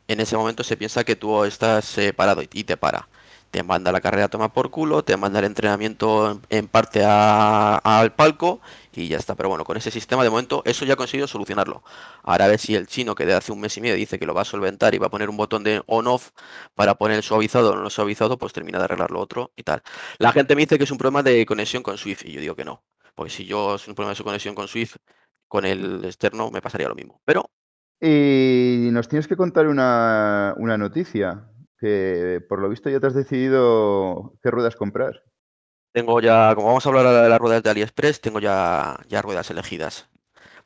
en ese momento se piensa que tú estás eh, parado y, y te para. Te manda la carrera a tomar por culo, te manda el entrenamiento en, parte al palco y ya está. Pero bueno, con ese sistema de momento eso ya he conseguido solucionarlo. Ahora a ver si el chino que de hace un mes y medio dice que lo va a solventar y va a poner un botón de on-off para poner el suavizado o no suavizado, pues termina de arreglar lo otro y tal. La gente me dice que es un problema de conexión con Swift y yo digo que no. Porque si yo es un problema de su conexión con Swift, con el externo me pasaría lo mismo. Pero Y nos tienes que contar una, una noticia, que por lo visto ya te has decidido qué ruedas comprar. Tengo ya, como vamos a hablar de las ruedas de AliExpress, tengo ya, ya ruedas elegidas.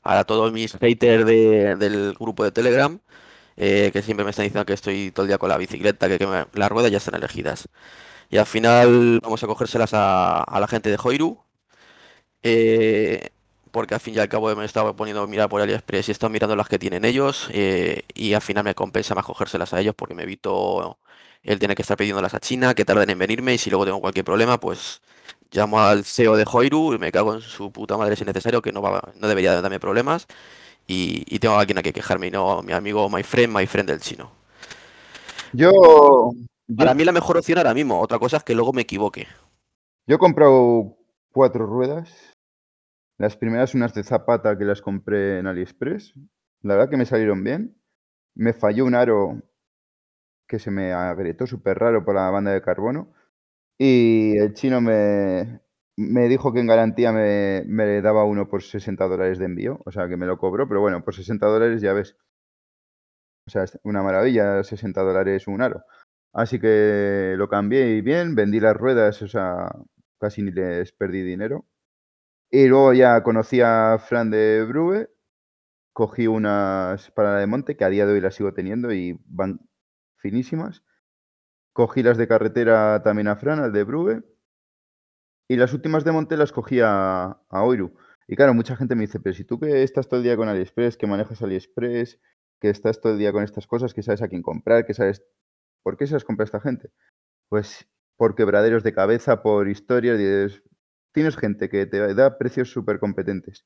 Para todos mis haters de- del grupo de Telegram, eh, que siempre me están diciendo que estoy todo el día con la bicicleta, que, las ruedas ya están elegidas. Y al final vamos a cogérselas a, a la gente de Hoiru, eh, porque al fin y al cabo me estaba poniendo a mirar por AliExpress y he estado mirando las que tienen ellos, eh, y al final me compensa más cogérselas a ellos porque me evito el tener que estar pidiéndolas a China, que tarden en venirme, y si luego tengo cualquier problema, pues llamo al CEO de Hoiru y me cago en su puta madre si es necesario, que no va, no debería darme problemas, y, y tengo a alguien a que quejarme, y no mi amigo, my friend, my friend del chino. Yo, yo, Para mí la mejor opción ahora mismo, otra cosa es que luego me equivoque. yo he comprado cuatro ruedas. Las primeras unas de Zapata que las compré en AliExpress. La verdad que me salieron bien. Me falló un aro que se me agrietó súper raro por la banda de carbono. Y el chino me, me dijo que en garantía me, me daba uno por 60 dólares de envío. O sea que me lo cobró, pero bueno, por 60 dólares ya ves. O sea, una maravilla, 60 dólares un aro. Así que lo cambié y bien, vendí las ruedas, o sea, casi ni les perdí dinero. Y luego ya conocí a Fran de Brue, cogí unas para la de monte, que a día de hoy las sigo teniendo y van finísimas. Cogí las de carretera también a Fran, al de Brue. Y las últimas de monte las cogí a, a Oiru. Y claro, mucha gente me dice, pero si tú que estás todo el día con AliExpress, que manejas AliExpress, que estás todo el día con estas cosas, que sabes a quién comprar, que sabes... ¿Por qué se las compra esta gente? Pues por quebraderos de cabeza, por historias. Tienes gente que te da precios súper competentes,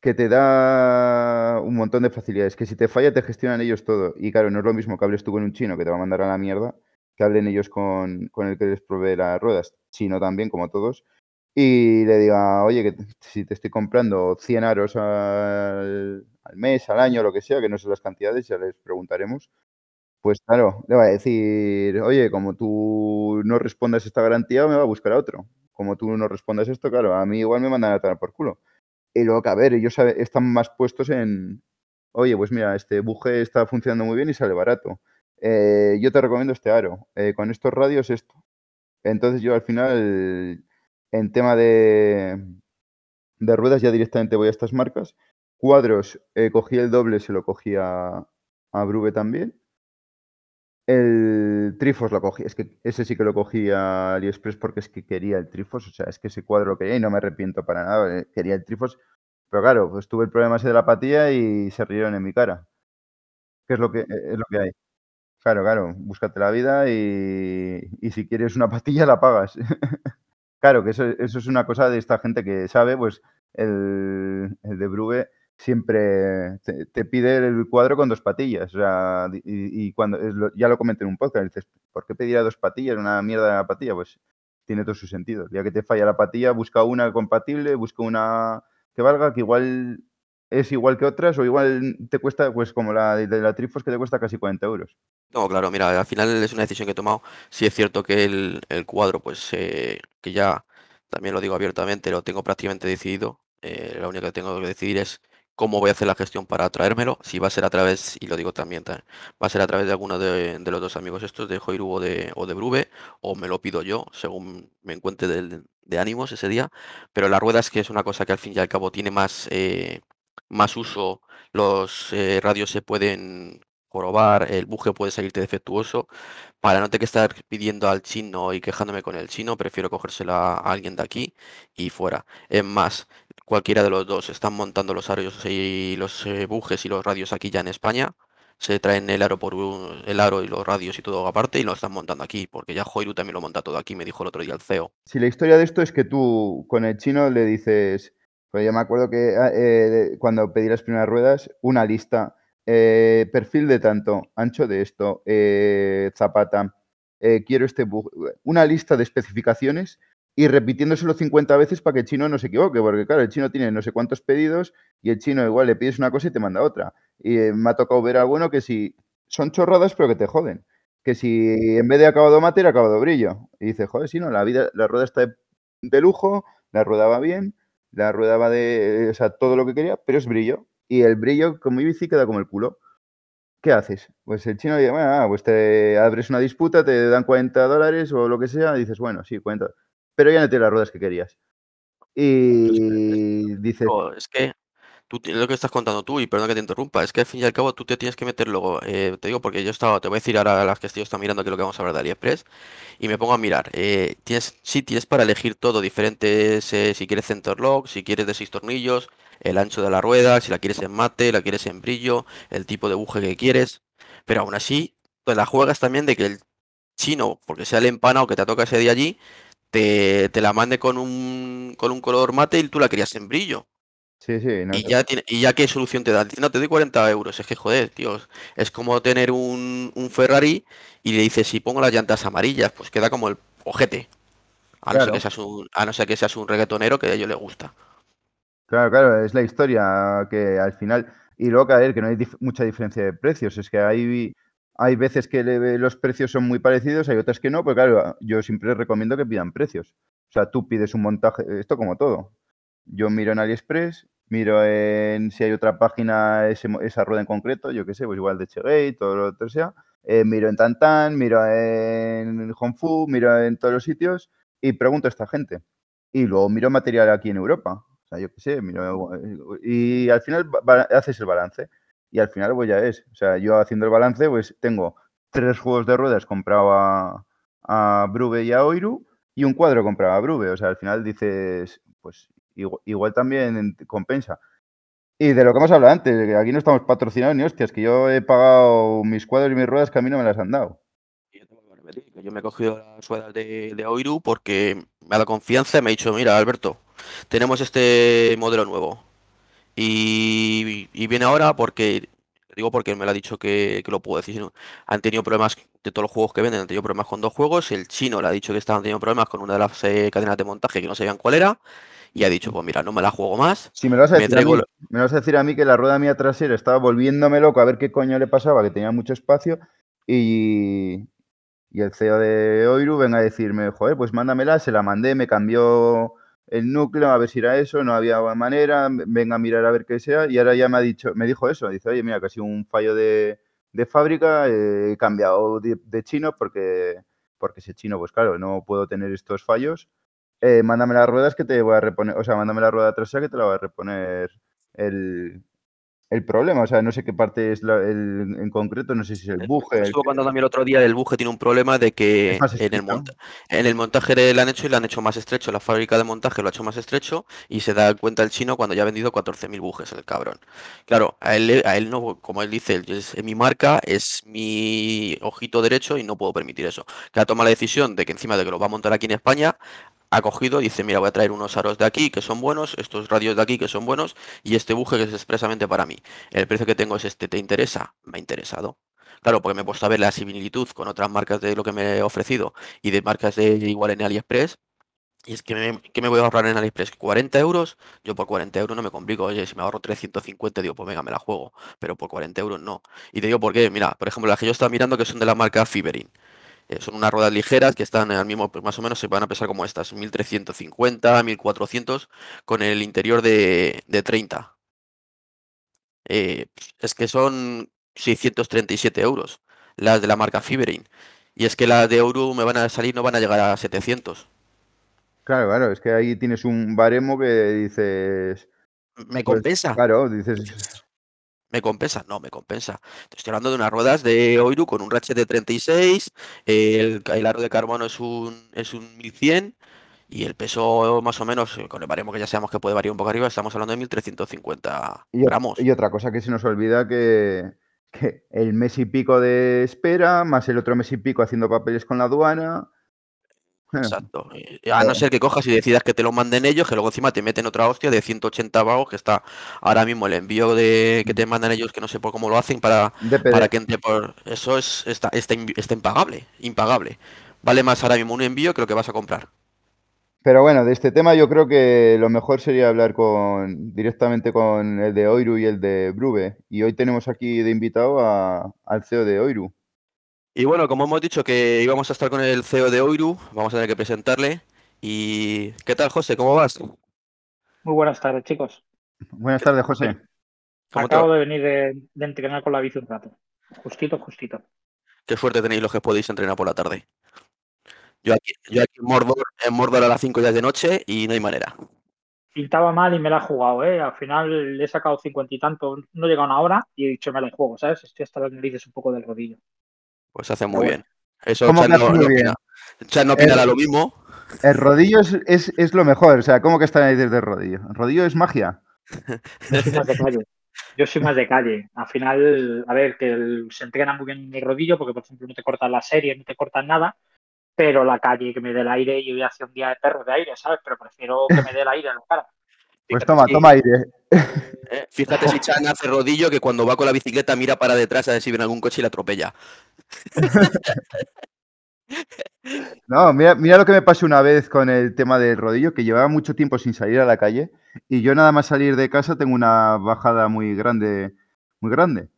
que te da un montón de facilidades, que si te falla te gestionan ellos todo. Y claro, no es lo mismo que hables tú con un chino que te va a mandar a la mierda, que hablen ellos con, con el que les provee las ruedas, chino también, como todos, y le diga, oye, que si te estoy comprando 100 aros al, al mes, al año, lo que sea, que no sé las cantidades, ya les preguntaremos. Pues claro, le va a decir, oye, como tú no respondas esta garantía, me va a buscar a otro. Como tú no respondas esto, claro, a mí igual me mandan a tomar por culo. Y luego, a ver, ellos están más puestos en, oye, pues mira, este buje está funcionando muy bien y sale barato. Eh, yo te recomiendo este aro. eh, con estos radios esto. Entonces yo al final, en tema de, de ruedas, ya directamente voy a estas marcas. Cuadros, eh, cogí el doble, se lo cogí a, a Brube también. El Trifos lo cogí, es que ese sí que lo cogí a AliExpress porque es que quería el Trifos, o sea, es que ese cuadro lo quería y no me arrepiento para nada, eh, quería el Trifos, pero claro, pues tuve el problema ese de la apatía y se rieron en mi cara, que es lo que, es lo que hay. Claro, claro, búscate la vida y, y si quieres una pastilla la pagas. Claro, que eso, eso es una cosa de esta gente que sabe, pues el, el de Brugge siempre te, pide el cuadro con dos patillas. O sea, y, cuando ya lo comenté en un podcast, dices, ¿por qué pedir a dos patillas una mierda de la patilla? Pues tiene todo su sentido. Ya que te falla la patilla, busca una compatible, busca una que valga, que igual es igual que otras, o igual te cuesta, pues como la de la Trifos, que te cuesta casi 40 euros. No, claro, mira, al final es una decisión que he tomado. Sí es cierto que el, el cuadro, pues eh, que ya también lo digo abiertamente, lo tengo prácticamente decidido. eh, lo único que tengo que decidir es cómo voy a hacer la gestión para traérmelo. Si va a ser a través, y lo digo también, ta- va a ser a través de alguno de, los dos amigos estos, de Joiru o de, o de Brube, o me lo pido yo, según me encuentre de ánimos ese día. Pero la rueda es que es una cosa que al fin y al cabo tiene más, eh, más uso. Los eh, radios se pueden jorobar, el buje puede salirte defectuoso. Para no tener que estar pidiendo al chino y quejándome con el chino, prefiero cogérsela a alguien de aquí y fuera. Es más, cualquiera de los dos están montando los aros y los eh, bujes y los radios aquí ya en España. Se traen el aro por el aro y los radios y todo aparte y lo están montando aquí, porque ya Joiru también lo monta todo aquí, me dijo el otro día el CEO. Si la historia de esto es que tú con el chino le dices, pues yo me acuerdo que ah, eh, cuando pedí las primeras ruedas, una lista, eh, perfil de tanto, ancho de esto, zapata, quiero este bug, una lista de especificaciones y repitiéndoselo 50 veces para que el chino no se equivoque, porque claro, el chino tiene no sé cuántos pedidos y el chino igual le pides una cosa y te manda otra. Y eh, me ha tocado ver alguno que si son chorradas pero que te joden que si en vez de acabado mate era acabado brillo. Y dice, joder, si no, la vida, la rueda está de, lujo, la rueda va bien, la rueda va de, o sea, todo lo que quería, pero es brillo. Y el brillo con mi bici queda como el culo. ¿Qué haces? Pues el chino dice, bueno, ah, pues te abres una disputa, te dan 40 dólares o lo que sea, dices, bueno, sí, 40, pero ya no las ruedas que querías. Y dices, Pero es que tú, lo que estás contando tú, y perdón que te interrumpa, es que al fin y al cabo tú te tienes que meter luego, eh, te digo porque yo estaba, te voy a decir ahora las que estoy está mirando que lo que vamos a hablar de AliExpress, y me pongo a mirar, eh, tienes, sí, tienes para elegir todo, diferentes, eh, si quieres centerlock, si quieres de seis tornillos, el ancho de la rueda, si la quieres en mate, la quieres en brillo, el tipo de buje que quieres, pero aún así, te la juegas también de que el chino, porque sea el empanado que te toca ese día allí, te, te la mande con un, con un color mate y tú la querías en brillo. sí, sí, no Y ya, tiene, y ya qué solución te. Dice, no, te doy 40 euros. Es que, joder, tío, es como tener un, un Ferrari y le dices, si pongo las llantas amarillas, pues queda como el ojete. A no ser que seas un, a no ser que seas un reggaetonero que a ellos les gusta. Claro, claro, es la historia que al final. Y luego, a ver, que no hay dif- mucha diferencia de precios. Es que hay, hay veces que los precios son muy parecidos, hay otras que no, pues claro, yo siempre recomiendo que pidan precios. O sea, tú pides un montaje, esto como todo. Yo miro en AliExpress, miro en si hay otra página, esa rueda en concreto, yo qué sé, pues igual de Chegate, todo lo que sea. eh, miro en Tantan, miro en Hongfu, miro en todos los sitios y pregunto a esta gente. Y luego miro material aquí en Europa. O sea, yo qué sé, miro, y al final haces el balance. Y al final, pues ya es. O sea, yo haciendo el balance, pues tengo tres juegos de ruedas comprado a, a Brube y a Oiru y un cuadro comprado a Brube. O sea, al final dices, pues igual, también compensa. Y de lo que hemos hablado antes, que aquí no estamos patrocinados ni hostias, que yo he pagado mis cuadros y mis ruedas que a mí no me las han dado. Yo me he cogido las ruedas de, de Oiru porque me ha dado confianza y me ha dicho, mira, Alberto, tenemos este modelo nuevo. Y, y viene ahora porque, digo porque me lo ha dicho que, que lo puedo decir, ¿no? Han tenido problemas de todos los juegos que venden, han tenido problemas con dos juegos, el chino le ha dicho que estaban teniendo problemas con una de las eh, cadenas de montaje que no sabían cuál era, y ha dicho, pues mira, no me la juego más. Si me lo vas a Me decir a mí, traigo lo- me lo vas a decir a mí que la rueda mía trasera estaba volviéndome loco a ver qué coño le pasaba, que tenía mucho espacio, y, y el CEO de Oiru venga a decirme, joder, pues mándamela, se la mandé, me cambió el núcleo, a ver si era eso, no había manera, venga a mirar a ver qué sea, y ahora ya me ha dicho, me dijo eso, dice, oye, mira, que ha sido un fallo de, de fábrica, eh, he cambiado de, chino porque, porque ese chino, pues claro, no puedo tener estos fallos. Eh, mándame las ruedas que te voy a reponer, o sea, mándame la rueda trasera que te la voy a reponer el, el problema. O sea, no sé qué parte es la- el, en concreto, no sé si es el buje. Me el estuvo contando mí el otro día del buje tiene un problema de que en el, estrecho. monta- en el montaje le le han hecho y le han hecho más estrecho. La fábrica de montaje lo ha hecho más estrecho y se da cuenta el chino cuando ya ha vendido 14.000 bujes el cabrón. Claro, a él, a él no, como él dice, es mi marca, es mi ojito derecho y no puedo permitir eso. Que ha tomado la decisión de que encima de que lo va a montar aquí en España, ha cogido, dice, mira, voy a traer unos aros de aquí que son buenos, estos radios de aquí que son buenos y este buje que es expresamente para mí. El precio que tengo es este, ¿te interesa? Me ha interesado. Claro, porque me he puesto a ver la similitud con otras marcas de lo que me he ofrecido y de marcas de igual en AliExpress. Y es que me, ¿qué me voy a ahorrar en AliExpress? ¿40 euros? Yo por 40 euros no me complico. Oye, si me ahorro 350, digo, pues venga, me la juego. Pero por 40 euros no. Y te digo por qué. Mira, por ejemplo, las que yo estaba mirando que son de la marca Fiberin. Eh, son unas ruedas ligeras que están al mismo, pues más o menos se van a pesar como estas, 1350, 1400, con el interior de, de 30. Eh, es que son 637 euros las de la marca Fiberin. Y es que las de Euro me van a salir, no van a llegar a 700. Claro, claro, es que ahí tienes un baremo que dices. ¿Me pues, compensa? claro, dices. ¿Me compensa? No, me compensa. Estoy hablando de unas ruedas de Oiru con un ratchet de 36, el, el aro de carbono es un, es un 1100 y el peso más o menos, eh, con el baremo que ya sabemos que puede variar un poco arriba, estamos hablando de 1350 Y, o- gramos. y otra cosa que se nos olvida que, que el mes y pico de espera, más el otro mes y pico haciendo papeles con la aduana. Exacto. A no ser que cojas y decidas que te lo manden ellos, que luego encima te meten otra hostia de 180 pavos, que está ahora mismo el envío de que te mandan ellos, que no sé por cómo lo hacen para, para que entre por. Eso es está, está, está impagable, impagable. Vale más ahora mismo un envío que lo que vas a comprar. Pero bueno, de este tema yo creo que lo mejor sería hablar con directamente con el de Oiru y el de Brube. Y hoy tenemos aquí de invitado a- al CEO de Oiru. Y bueno, como hemos dicho que íbamos a estar con el CEO de Oiru, vamos a tener que presentarle. Y ¿qué tal, José? ¿Cómo vas? Muy buenas tardes, chicos. Buenas tardes, José. ¿Cómo te Acabo de venir de, de entrenar con la bici un rato. Justito, justito. Qué suerte tenéis los que podéis entrenar por la tarde. Yo aquí, yo aquí en Mordor, en Mordor a las 5 ya es de noche y no hay manera. Pintaba mal y me la he jugado, ¿eh? Al final le he sacado cincuenta y tanto, no llega a una hora y he dicho me la juego, ¿sabes? Estoy hasta las narices un poco del rodillo. Pues hace muy bueno. bien. Eso ¿Cómo Chan que hace no, muy bien? opina. Chan no opinará El- lo mismo. El rodillo es, es- es lo mejor. O sea, ¿cómo que están ahí desde el rodillo? ¿El rodillo es magia? Yo soy más de calle. Yo soy más de calle. Al final, a ver, que el- se entrena muy bien en el rodillo porque, por ejemplo, no te cortan la serie, no te cortan nada, pero la calle que me dé el aire y hoy hace un día de perro de aire, ¿sabes? Pero prefiero que me dé el aire en la cara. Pues toma, si- toma aire. eh, Fíjate si Chan hace rodillo que cuando va con la bicicleta mira para detrás a ver si viene algún coche y le atropella. No, mira, mira lo que me pasó una vez con el tema del rodillo, que llevaba mucho tiempo sin salir a la calle y yo nada más salir de casa tengo una bajada muy grande, muy grande.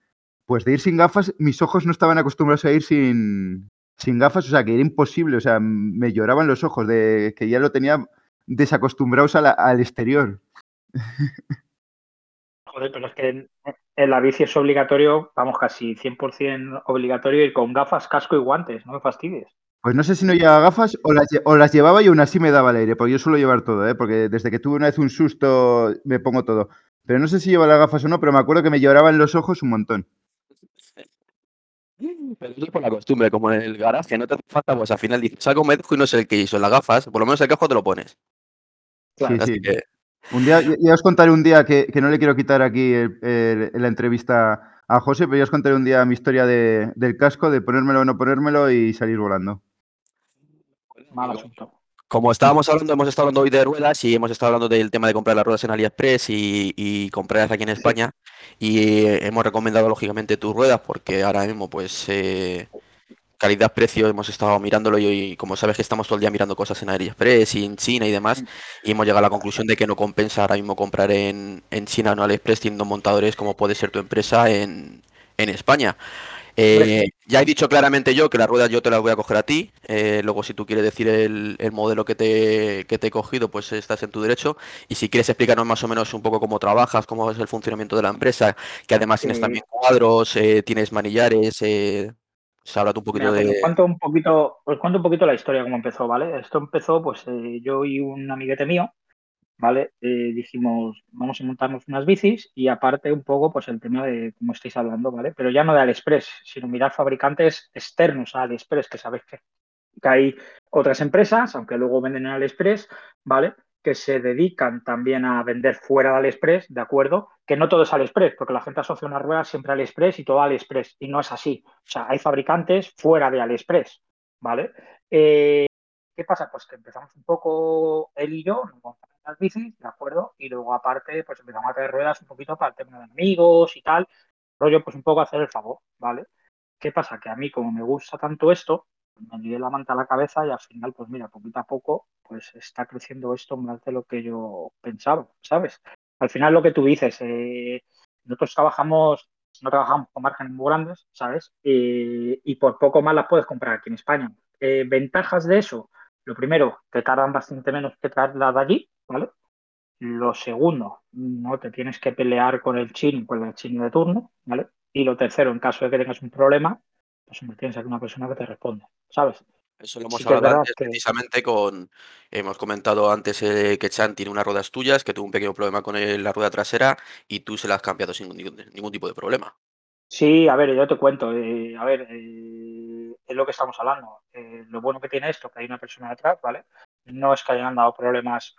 Pues de ir sin gafas, mis ojos no estaban acostumbrados a ir sin, sin gafas, o sea, que era imposible, o sea, me lloraban los ojos de que ya lo tenía desacostumbrados la- al exterior. Joder, pero es que en, en la bici es obligatorio, vamos, casi 100% obligatorio ir con gafas, casco y guantes, no me fastidies. Pues no sé si no llevaba gafas o las, lle- o las llevaba y aún así me daba el aire, porque yo suelo llevar todo, ¿eh? porque desde que tuve una vez un susto me pongo todo. Pero no sé si lleva las gafas o no, pero me acuerdo que me lloraban los ojos un montón. Pero eso es por la costumbre, como en el garaje, no te hace falta, pues al final dices, me dejo y no sé el que hizo las gafas, por lo menos el casco te lo pones. Sí, Así sí. que, Un día, ya os contaré un día que, que no le quiero quitar aquí el- el- la entrevista a José, pero ya os contaré un día mi historia de- del casco, de ponérmelo o no ponérmelo y salir volando. Mal asunto. como estábamos hablando, hemos estado hablando hoy de ruedas y hemos estado hablando del tema de comprar las ruedas en AliExpress y, y comprarlas aquí en España. Y eh, hemos recomendado lógicamente tus ruedas porque ahora mismo, pues, eh, calidad-precio, hemos estado mirándolo y, y como sabes que estamos todo el día mirando cosas en AliExpress y en China y demás, y hemos llegado a la conclusión de que no compensa ahora mismo comprar en, en China o en AliExpress teniendo montadores como puede ser tu empresa en, en España. Eh, ya he dicho claramente yo que las ruedas yo te las voy a coger a ti. eh, luego, si tú quieres decir el, el modelo que te, que te he cogido, pues estás en tu derecho. Y si quieres explicarnos más o menos un poco cómo trabajas, cómo es el funcionamiento de la empresa, que además tienes Eh, también cuadros, eh, tienes manillares, háblate un poquito Mira, pues os de. cuento un poquito, os cuento un poquito la historia, cómo empezó, ¿vale? Esto empezó, pues eh, yo y un amiguete mío, ¿vale? Eh, dijimos, vamos a montarnos unas bicis y aparte un poco, pues el tema de cómo estáis hablando, ¿vale? Pero ya no de AliExpress, sino mirar fabricantes externos a AliExpress, que sabéis que, que hay otras empresas, aunque luego venden en AliExpress, ¿vale? Que se dedican también a vender fuera de AliExpress, ¿de acuerdo? Que no todo es AliExpress, porque la gente asocia una rueda siempre a AliExpress y todo a AliExpress, y no es así. O sea, hay fabricantes fuera de AliExpress, ¿vale? Eh, ¿Qué pasa? Pues que empezamos un poco él y yo, nos las bicis, ¿de acuerdo? Y luego aparte, pues empezamos a traer ruedas un poquito para el tema de amigos y tal, rollo, pues un poco hacer el favor, ¿vale? ¿Qué pasa? Que a mí, como me gusta tanto esto, me lié la manta a la cabeza y al final, pues mira, poquito a poco, pues está creciendo esto más de lo que yo pensaba, ¿sabes? Al final lo que tú dices, eh, nosotros trabajamos, no trabajamos con márgenes muy grandes, ¿sabes? Y por poco más las puedes comprar aquí en España. Eh, ventajas de eso, lo primero, te tardan bastante menos que traerlas de allí, ¿vale? Lo segundo, no te tienes que pelear con el chino, con el chino de turno, ¿vale? Y lo tercero, en caso de que tengas un problema, pues tienes aquí una persona que te responde, ¿sabes? Eso lo hemos Sí hablado antes que- precisamente con. Hemos comentado antes eh, que Chan tiene unas ruedas tuyas, que tuvo un pequeño problema con el- la rueda trasera y tú se las has cambiado sin ningún, ningún tipo de problema. Sí, a ver, yo te cuento. eh, a ver, eh, es lo que estamos hablando. Eh, lo bueno que tiene esto, que hay una persona detrás, ¿vale? No es que hayan dado problemas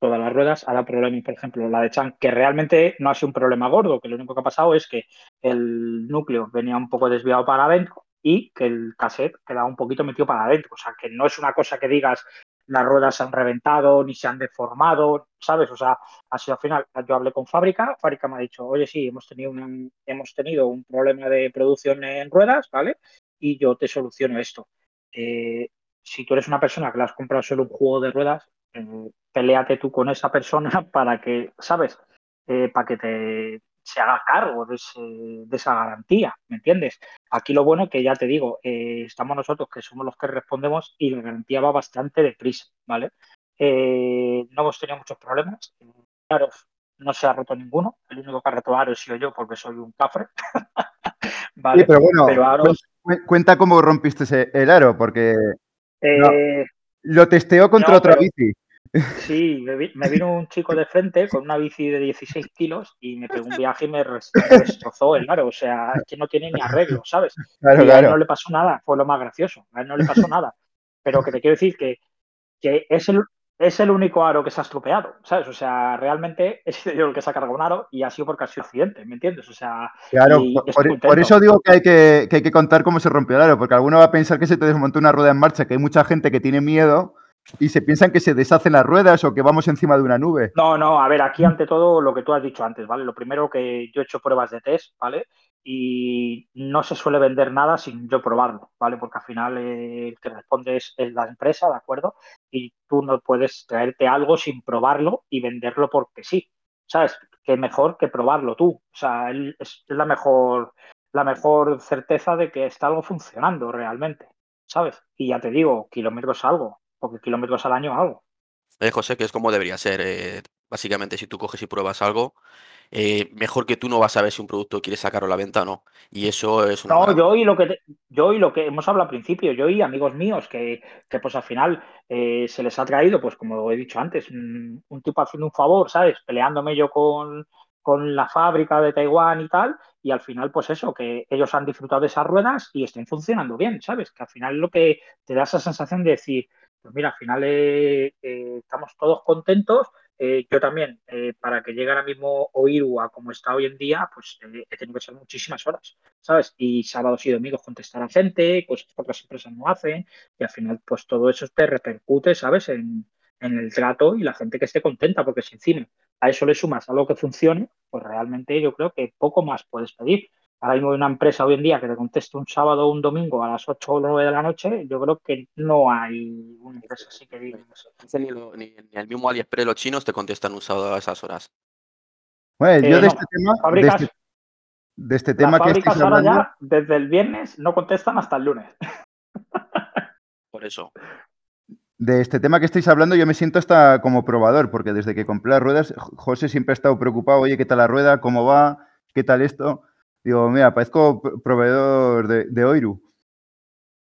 todas las ruedas, ha dado problemas, por ejemplo, la de Chan, que realmente no ha sido un problema gordo, que lo único que ha pasado es que el núcleo venía un poco desviado para adentro y que el cassette quedaba un poquito metido para adentro. O sea, que no es una cosa que digas las ruedas se han reventado ni se han deformado, ¿sabes? O sea, sido al final, yo hablé con fábrica, fábrica me ha dicho, oye, sí, hemos tenido, una- hemos tenido un problema de producción en ruedas, ¿vale? Y yo te soluciono esto. Eh, si tú eres una persona que le has comprado solo un juego de ruedas, eh, peléate tú con esa persona para que, ¿sabes? Eh, para que te se haga cargo de, ese- de esa garantía, ¿me entiendes? Aquí lo bueno que ya te digo, eh, estamos nosotros que somos los que respondemos y la garantía va bastante deprisa, ¿vale? Eh, no hemos tenido muchos problemas. Claro, no se ha roto ninguno. El único que ha roto aro he sido yo porque soy un cafre. ¿Vale? Sí, pero bueno, Pero cuenta cómo rompiste ese- el aro, porque no. eh, lo testeó contra No, otra pero- bici. Sí, me, vi- me vino un chico de frente con una bici de 16 kilos y me pegó un viaje y me destrozó el aro. O sea, es que no tiene ni arreglo, ¿sabes? Claro, y a él claro. no le pasó nada, fue lo más gracioso. A él no le pasó nada. Pero que te quiero decir que, que es, el, es el único aro que se ha estropeado, ¿sabes? O sea, realmente sido yo el que se ha cargado un aro y ha sido porque ha sido accidente, ¿me entiendes? O sea, Claro, por, por- por eso digo que hay que, que hay que contar cómo se rompió el aro, porque alguno va a pensar que se te desmontó una rueda en marcha, que hay mucha gente que tiene miedo y se piensan que se deshacen las ruedas o que vamos encima de una nube. No, no, a ver, aquí ante todo lo que tú has dicho antes, ¿vale? Lo primero que yo he hecho pruebas de test, ¿vale? Y no se suele vender nada sin yo probarlo, ¿vale? Porque al final eh, el que responde es, la empresa, ¿de acuerdo? Y tú no puedes traerte algo sin probarlo y venderlo porque sí, ¿sabes? Que mejor que probarlo tú. O sea, es la mejor, la mejor certeza de que está algo funcionando realmente, ¿sabes? Y ya te digo, kilómetros algo, porque kilómetros al año algo. Eh, José, que es como debería ser. eh, Básicamente, si tú coges y pruebas algo, eh, mejor que tú no vas a ver si un producto quiere sacarlo a la venta o no. Y eso es una No, yo y lo que te- yo y lo que hemos hablado al principio, yo y amigos míos que, que pues al final eh, se les ha traído, pues como he dicho antes, un, un tipo haciendo un favor, ¿sabes? Peleándome yo con, con la fábrica de Taiwán y tal, y al final, pues eso, que ellos han disfrutado de esas ruedas y estén funcionando bien, ¿sabes? Que al final lo que te da esa sensación de decir, pues mira, al final eh, eh, estamos todos contentos. Eh, yo también, para que llegue ahora mismo Oiru a como está hoy en día, pues he tenido que ser muchísimas horas. ¿sabes? Y sábados y domingos contestar a gente, cosas que otras empresas no hacen, y al final, pues todo eso te repercute, ¿sabes? En, en el trato y la gente que esté contenta, porque si encima a eso le sumas algo que funcione, pues realmente yo creo que poco más puedes pedir. Ahora mismo hay una empresa hoy en día que te conteste un sábado o un domingo a las 8 o 9 de la noche, yo creo que no hay una empresa así que diga. Ni, ni- ni el mismo AliExpress los chinos te contestan un sábado a esas horas. Bueno, yo Eh, de no, este tema, de este, de este Las tema que fábricas ahora hablando, ya, desde el viernes, no contestan hasta el lunes. Por eso. de este tema que estáis hablando, yo me siento hasta como probador, porque desde que compré las ruedas, José siempre ha estado preocupado, oye, ¿qué tal la rueda? ¿Cómo va? ¿Qué tal esto? Digo, mira, parezco proveedor de, de Oiru.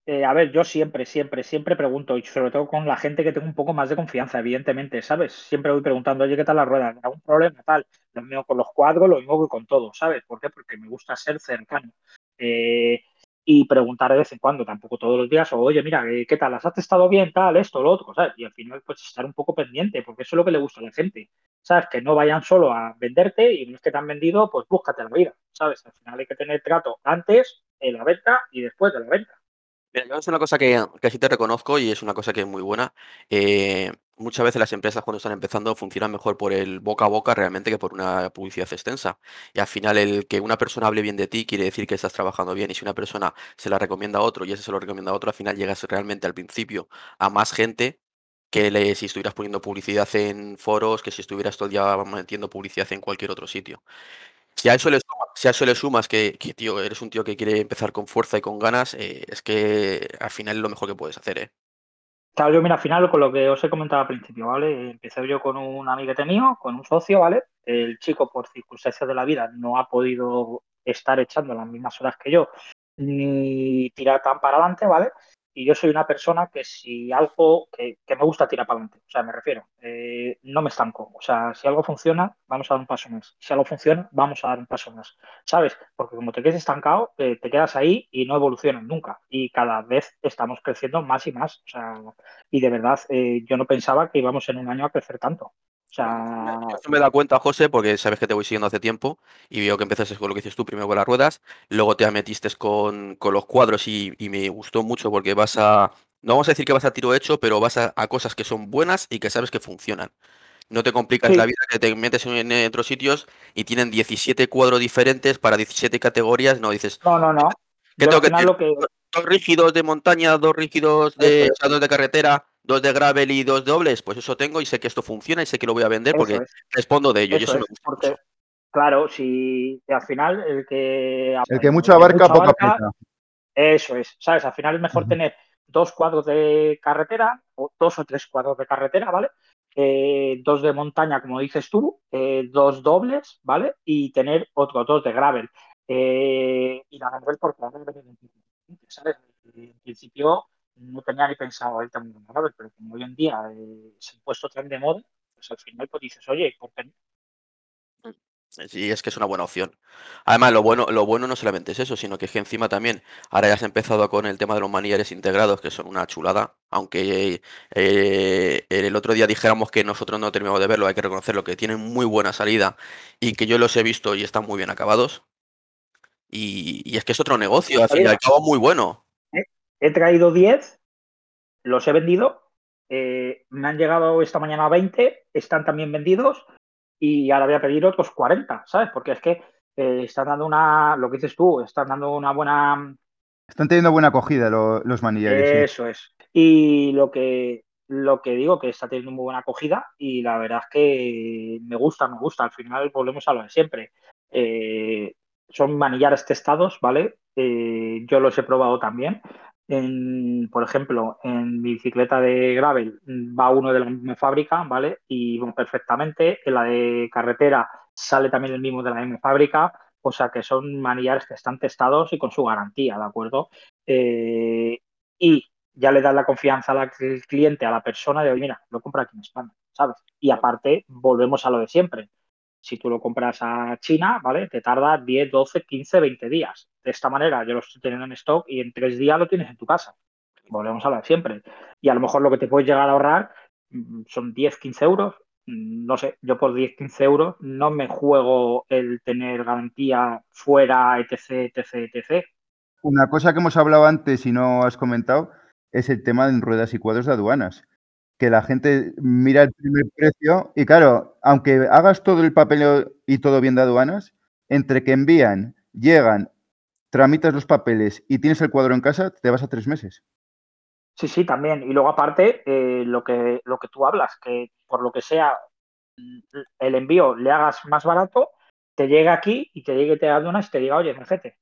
Eh, a ver, yo siempre, siempre, siempre pregunto, y sobre todo con la gente que tengo un poco más de confianza, evidentemente, ¿sabes? Siempre voy preguntando, oye, ¿qué tal la rueda? ¿Algún problema? Tal. Lo mismo con los cuadros, lo mismo que con todo, ¿sabes? ¿Por qué? Porque me gusta ser cercano. Eh, y preguntar de vez en cuando, tampoco todos los días, o oye, mira, eh, ¿qué tal? ¿Las has testado bien? Tal, esto, lo otro, ¿sabes? Y al final, pues estar un poco pendiente, porque eso es lo que le gusta a la gente, ¿sabes? Que no vayan solo a venderte y no es que te han vendido, pues búscate la vida, ¿sabes? Al final hay que tener trato antes, en la venta y después de la venta. Es una cosa que, que sí te reconozco y es una cosa que es muy buena. eh, muchas veces las empresas cuando están empezando funcionan mejor por el boca a boca realmente que por una publicidad extensa. Y al final el que una persona hable bien de ti quiere decir que estás trabajando bien. Y si una persona se la recomienda a otro y ese se lo recomienda a otro, al final llegas realmente al principio a más gente que le- si estuvieras poniendo publicidad en foros, que si estuvieras todo el día metiendo publicidad en cualquier otro sitio. Si a eso le sumas, que, tío, eres un tío que quiere empezar con fuerza y con ganas, eh, es que al final es lo mejor que puedes hacer, ¿eh? Claro, yo mira, al final con lo que os he comentado al principio, ¿vale? Empecé yo con un amiguete mío, con un socio, ¿vale? El chico, por circunstancias de la vida, no ha podido estar echando las mismas horas que yo, ni tirar tan para adelante, ¿vale? Y yo soy una persona que si algo, que, que me gusta tirar para adelante, o sea, me refiero, eh, no me estanco. O sea, si algo funciona, vamos a dar un paso más. Si algo funciona, vamos a dar un paso más. ¿Sabes? Porque como te quedes estancado, eh, te quedas ahí y no evolucionas nunca. Y cada vez estamos creciendo más y más. O sea, y de verdad, eh, yo no pensaba que íbamos en un año a crecer tanto. Sea, eso me dado cuenta, José, porque sabes que te voy siguiendo hace tiempo y veo que empezaste con lo que dices tú, primero con las ruedas, luego te metiste con, con los cuadros y, y me gustó mucho porque vas a, no vamos a decir que vas a tiro hecho, pero vas a, a cosas que son buenas y que sabes que funcionan. No te complicas Sí. la vida, que te metes en, en otros sitios y tienen 17 cuadros diferentes para 17 categorías, no dices, no, no, no. ¿qué Yo tengo al que final tener? lo que, Dos rígidos de montaña, dos rígidos de, es. o sea, dos de carretera, dos de gravel y dos dobles, pues eso tengo y sé que esto funciona y sé que lo voy a vender porque eso es. respondo de ello y Eso eso me es, gusta porque, mucho. claro, si al final el que, El que mucho abarca, poco aprieta. Eso es, ¿sabes? Al final es mejor tener dos cuadros de carretera, o dos o tres cuadros de carretera, ¿vale? Eh, dos de montaña, como dices tú, eh, dos dobles, ¿vale? Y tener otros dos de gravel. Eh, y la gravel por gravel, ¿sabes? En principio no tenía ni pensado también en gravel, pero como hoy en día eh, se han puesto tan de moda, pues al final pues dices, oye, ¿por qué no? Sí, es que es una buena opción. Además, lo bueno, lo bueno no solamente es eso, sino que es que encima también, ahora ya has empezado con el tema de los manillas integrados, que son una chulada, aunque eh, el otro día dijéramos que nosotros no terminamos de verlo, hay que reconocerlo, que tienen muy buena salida y que yo los he visto y están muy bien acabados. Y, y es que es otro negocio, al fin y al cabo muy bueno. He traído 10, los he vendido, eh, me han llegado esta mañana 20, están también vendidos y ahora voy a pedir otros 40, ¿sabes? Porque es que eh, están dando una, lo que dices tú, están dando una buena... Están teniendo buena acogida lo- los manillares. sí. Eso es. Y lo que, lo que digo, que está teniendo muy buena acogida y la verdad es que me gusta, me gusta. Al final volvemos a lo de siempre. Eh, son manillares testados, ¿vale? Eh, yo los he probado también. En, por ejemplo, en mi bicicleta de gravel va uno de la misma fábrica, ¿vale? Y perfectamente. En la de carretera sale también el mismo de la misma fábrica. O sea que son manillares que están testados y con su garantía, ¿de acuerdo? Eh, y ya le das la confianza al cliente, a la persona de, mira, lo compra aquí en España, ¿sabes? Y aparte, volvemos a lo de siempre. Si tú lo compras a China, ¿vale? Te tarda 10, 12, 15, 20 días. De esta manera, yo lo estoy teniendo en stock y en tres días lo tienes en tu casa. Volvemos a de siempre. Y a lo mejor lo que te puedes llegar a ahorrar mm, son 10, 15 euros. Mm, no sé, yo por 10, 15 euros no me juego el tener garantía fuera, etc, etc, etc. Una cosa que hemos hablado antes y no has comentado es el tema de ruedas y cuadros de aduanas. Que la gente mira el primer precio y claro, aunque hagas todo el papel y todo bien de aduanas, entre que envían, llegan, tramitas los papeles y tienes el cuadro en casa, te vas a tres meses. Sí, sí, también. Y luego aparte, eh, lo, que, lo que tú hablas, que por lo que sea el envío le hagas más barato, te llega aquí y te llegue te aduanas y te diga, oye, mercete,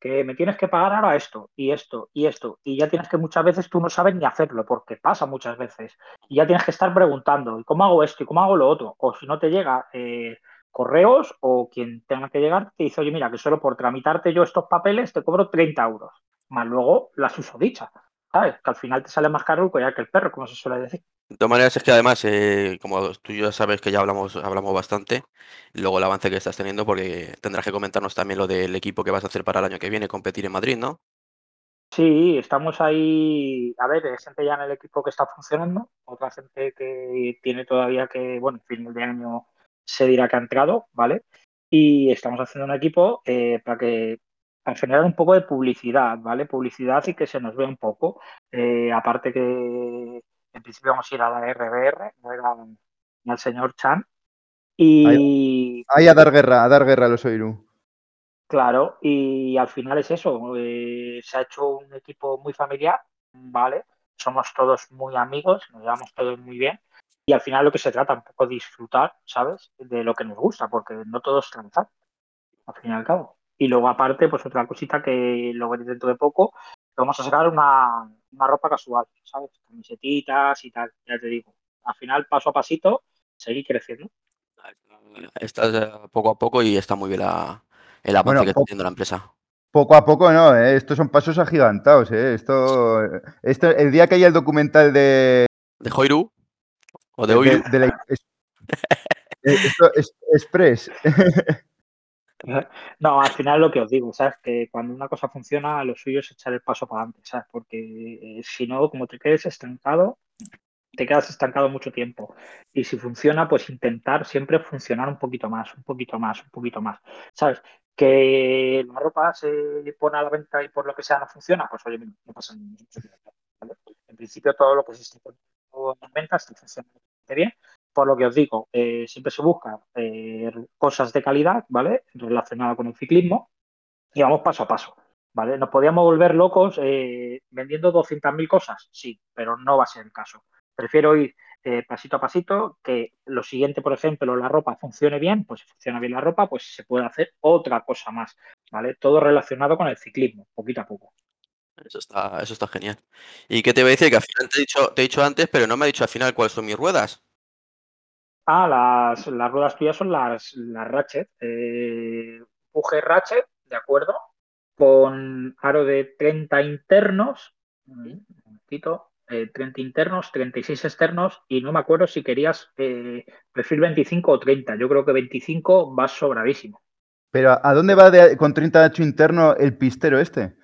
que me tienes que pagar ahora esto y esto y esto. Y ya tienes que muchas veces tú no sabes ni hacerlo, porque pasa muchas veces. Y ya tienes que estar preguntando, ¿y cómo hago esto y cómo hago lo otro? O si no te llega eh, correos o quien tenga que llegar te dice, oye, mira, que solo por tramitarte yo estos papeles te cobro 30 euros. Más luego las dicha ¿sabes? Que al final te sale más caro el collar que el perro, como se suele decir. De todas maneras, es que además, eh, como tú ya sabes que ya hablamos, hablamos bastante, luego el avance que estás teniendo, porque tendrás que comentarnos también lo del equipo que vas a hacer para el año que viene, competir en Madrid, ¿no? Sí, estamos ahí, a ver, hay gente ya en el equipo que está funcionando, otra gente que tiene todavía que, bueno, fin de año se dirá que ha entrado, ¿vale? Y estamos haciendo un equipo eh, para que para generar un poco de publicidad, ¿vale? Publicidad y que se nos vea un poco. Eh, aparte que en principio vamos a ir a la RBR, no al señor Chan. Y. Ahí, a dar guerra, a dar guerra a los Oiru. Claro, y al final es eso. Eh, se ha hecho un equipo muy familiar, ¿vale? Somos todos muy amigos, nos llevamos todos muy bien. Y al final lo que se trata un poco disfrutar, ¿sabes? De lo que nos gusta, porque no todo es transar, al fin y al cabo. Y luego aparte, pues otra cosita que lo veré dentro de poco, vamos a sacar una, una ropa casual, ¿sabes? Camisetitas y tal, ya te digo. Al final, paso a pasito, seguir creciendo. Estás eh, poco a poco y está muy bien la, el avance que está haciendo la empresa. Poco a poco no, ¿eh? estos son pasos agigantados. ¿eh? Esto, esto, el día que haya el documental de. ¿De Joiru? ¿O de? De, la, esto es Express. No, al final lo que os digo, ¿sabes? Que cuando una cosa funciona, lo suyo es echar el paso para adelante, ¿sabes? Porque eh, si no, como te quedes estancado, te quedas estancado mucho tiempo. Y si funciona, pues intentar siempre funcionar un poquito más, un poquito más, un poquito más, ¿sabes? Que la ropa se pone a la venta y por lo que sea no funciona, pues oye, no pasa nada. En principio todo lo que se está poniendo en venta está funcionando bien por lo que os digo, eh, siempre se busca eh, cosas de calidad, ¿vale? Relacionadas con el ciclismo y vamos paso a paso, ¿vale? Nos podíamos volver locos eh, vendiendo 200.000 cosas, sí, pero no va a ser el caso. Prefiero ir pasito a pasito, que lo siguiente, por ejemplo, la ropa funcione bien, pues si funciona bien la ropa, pues se puede hacer otra cosa más, ¿vale? Todo relacionado con el ciclismo, poquito a poco. Eso está, eso está genial. ¿Y qué te voy a decir? Que al final te he dicho, te he dicho antes, pero no me ha dicho al final cuáles son mis ruedas. Ah, las, las ruedas tuyas son las, las Ratchet. Eh, Ratchet, de acuerdo, con aro de 30 internos, un momentito, 30 eh, internos, 36 externos, y no me acuerdo si querías eh, perfil 25 o 30. Yo creo que 25 va sobradísimo. Pero ¿a dónde va de, con 38 interno el pistero este?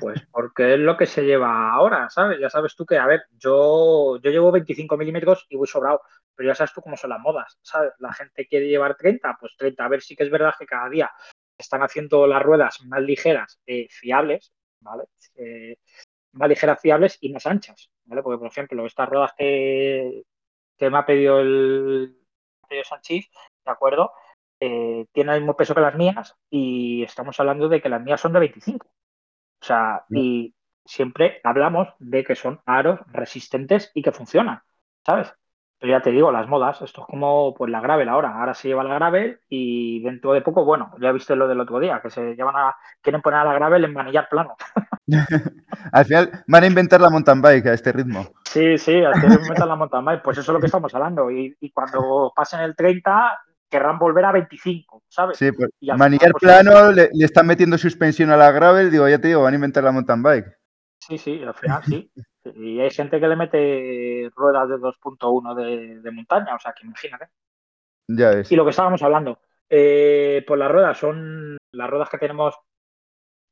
Pues porque es lo que se lleva ahora, ¿sabes? Ya sabes tú que, a ver, yo, yo llevo 25 milímetros y voy sobrado, pero ya sabes tú cómo son las modas, ¿sabes? La gente quiere llevar 30, pues 30. A ver, sí que es verdad que cada día están haciendo las ruedas más ligeras, eh, fiables, ¿vale? Eh, más ligeras, fiables y más anchas, ¿vale? Porque, por ejemplo, estas ruedas que, que me ha pedido el, Sanchis, ¿de acuerdo? Eh, tienen el mismo peso que las mías y estamos hablando de que las mías son de 25. O sea, y siempre hablamos de que son aros resistentes y que funcionan, ¿sabes? Pero ya te digo, las modas, esto es como pues la gravel ahora. Ahora se lleva la gravel y dentro de poco, bueno, ya viste lo del otro día, que se llevan a, quieren poner a la gravel en manillar plano. Al final van a inventar la mountain bike a este ritmo. Sí, sí, quieren inventar la mountain bike. Pues eso es lo que estamos hablando. Y, y cuando pasen el 30, querrán volver a 25, ¿sabes? Sí, pues, Y manillar pues, plano, le, le están metiendo suspensión a la gravel, digo, ya te digo, van a inventar la mountain bike. Sí, sí, al final sí. Y hay gente que le mete ruedas de 2.1 de, de montaña, o sea, que imagínate. Ya ves. Y lo que estábamos hablando, eh, pues las ruedas son las ruedas que tenemos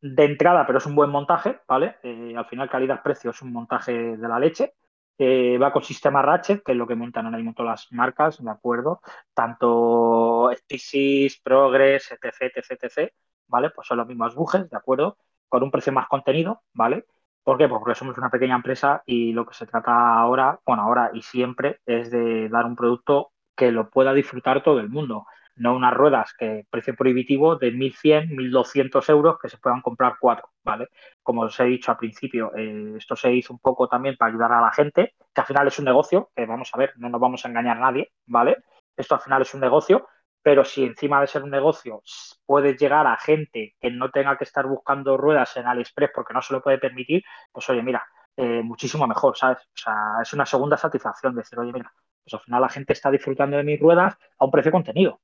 de entrada, pero es un buen montaje, ¿vale? Eh, al final, calidad-precio es un montaje de la leche. Va con sistema Ratchet, que es lo que montan ahora mismo todas las marcas, ¿de acuerdo? Tanto Species, Progress, etc, etc, etc, ¿vale? Pues son los mismos bujes, ¿de acuerdo? Con un precio más contenido, ¿vale? ¿Por qué? Pues porque somos una pequeña empresa y lo que se trata ahora, bueno, ahora y siempre, es de dar un producto que lo pueda disfrutar todo el mundo. No unas ruedas que precio prohibitivo de 1.100, 1.200 euros que se puedan comprar cuatro, ¿vale? Como os he dicho al principio, eh, esto se hizo un poco también para ayudar a la gente, que al final es un negocio, que vamos a ver, no nos vamos a engañar a nadie, ¿vale? Esto al final es un negocio, pero si encima de ser un negocio puedes llegar a gente que no tenga que estar buscando ruedas en AliExpress porque no se lo puede permitir, pues oye, mira, eh, muchísimo mejor, ¿sabes? O sea, es una segunda satisfacción decir, oye, mira, pues al final la gente está disfrutando de mis ruedas a un precio contenido.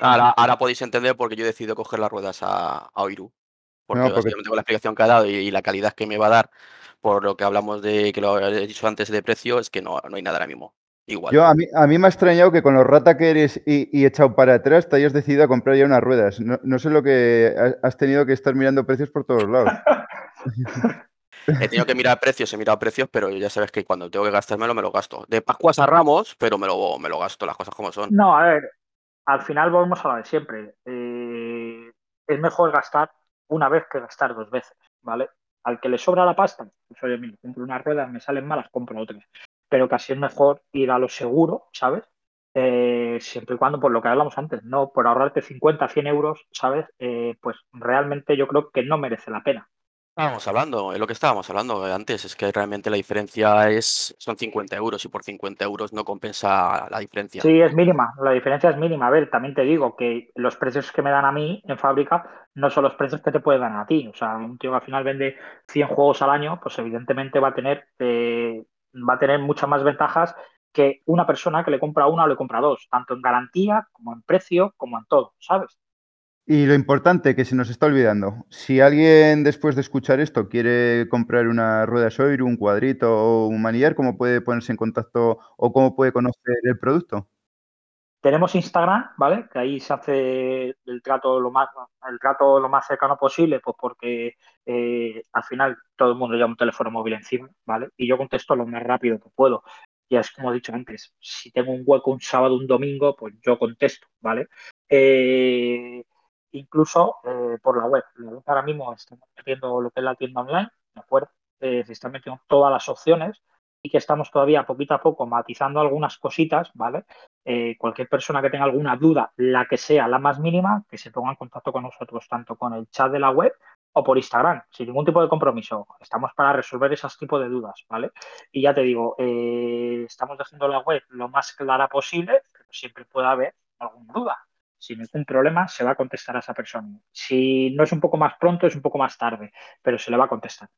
Ahora, ahora podéis entender por qué yo he decidido coger las ruedas a, a Oiru. Porque, No, porque- básicamente con la explicación que ha dado y, y la calidad que me va a dar, por lo que hablamos de, que lo he dicho antes de precio, es que no, no hay nada ahora mismo. Igual. Yo, a mí, a mí me ha extrañado que con los rata que eres y, y echado para atrás te hayas decidido a comprar ya unas ruedas. No, no sé lo que ha- has tenido que estar mirando precios por todos lados. He tenido que mirar precios, he mirado precios, pero ya sabes que cuando tengo que gastármelo, me lo gasto. De Pascuas a Ramos, pero me lo, me lo gasto, las cosas como son. No, a ver, al final volvemos a lo de siempre. Eh, es mejor gastar una vez que gastar dos veces, ¿vale? Al que le sobra la pasta, pues oye, mira, compro unas ruedas, me salen malas, compro otras. Pero casi es mejor ir a lo seguro, ¿sabes? Eh, siempre y cuando, por lo que hablamos antes, no por ahorrarte 50, 100 euros, ¿sabes? Eh, pues realmente yo creo que no merece la pena. Estábamos hablando, lo que estábamos hablando antes, es que realmente la diferencia es son 50 euros y por 50 euros no compensa la diferencia. Sí, es mínima, la diferencia es mínima. A ver, también te digo que los precios que me dan a mí en fábrica no son los precios que te pueden dar a ti. O sea, un tío que al final vende 100 juegos al año, pues evidentemente va a tener, eh, va a tener muchas más ventajas que una persona que le compra una o le compra dos, tanto en garantía como en precio, como en todo, ¿sabes? Y lo importante que se nos está olvidando, si alguien después de escuchar esto quiere comprar una rueda Soiru, un cuadrito o un manillar, ¿cómo puede ponerse en contacto o cómo puede conocer el producto? Tenemos Instagram, ¿vale? Que ahí se hace el trato lo más, el trato lo más cercano posible, pues porque eh, al final todo el mundo lleva un teléfono móvil encima, ¿vale? Y yo contesto lo más rápido que puedo. Ya es como he dicho antes, si tengo un hueco un sábado, un domingo, pues yo contesto, ¿vale? Eh, incluso eh, por la web. Ahora mismo estamos metiendo lo que es la tienda online, ¿de acuerdo? Eh, se están metiendo todas las opciones y que estamos todavía poquito a poco matizando algunas cositas, ¿vale? Eh, cualquier persona que tenga alguna duda, la que sea, la más mínima, que se ponga en contacto con nosotros, tanto con el chat de la web o por Instagram, sin ningún tipo de compromiso. Estamos para resolver esos tipos de dudas, ¿vale? Y ya te digo, eh, estamos dejando la web lo más clara posible, pero siempre puede haber alguna duda. Sin ningún problema, se va a contestar a esa persona. Si no es un poco más pronto, es un poco más tarde, pero se le va a contestar.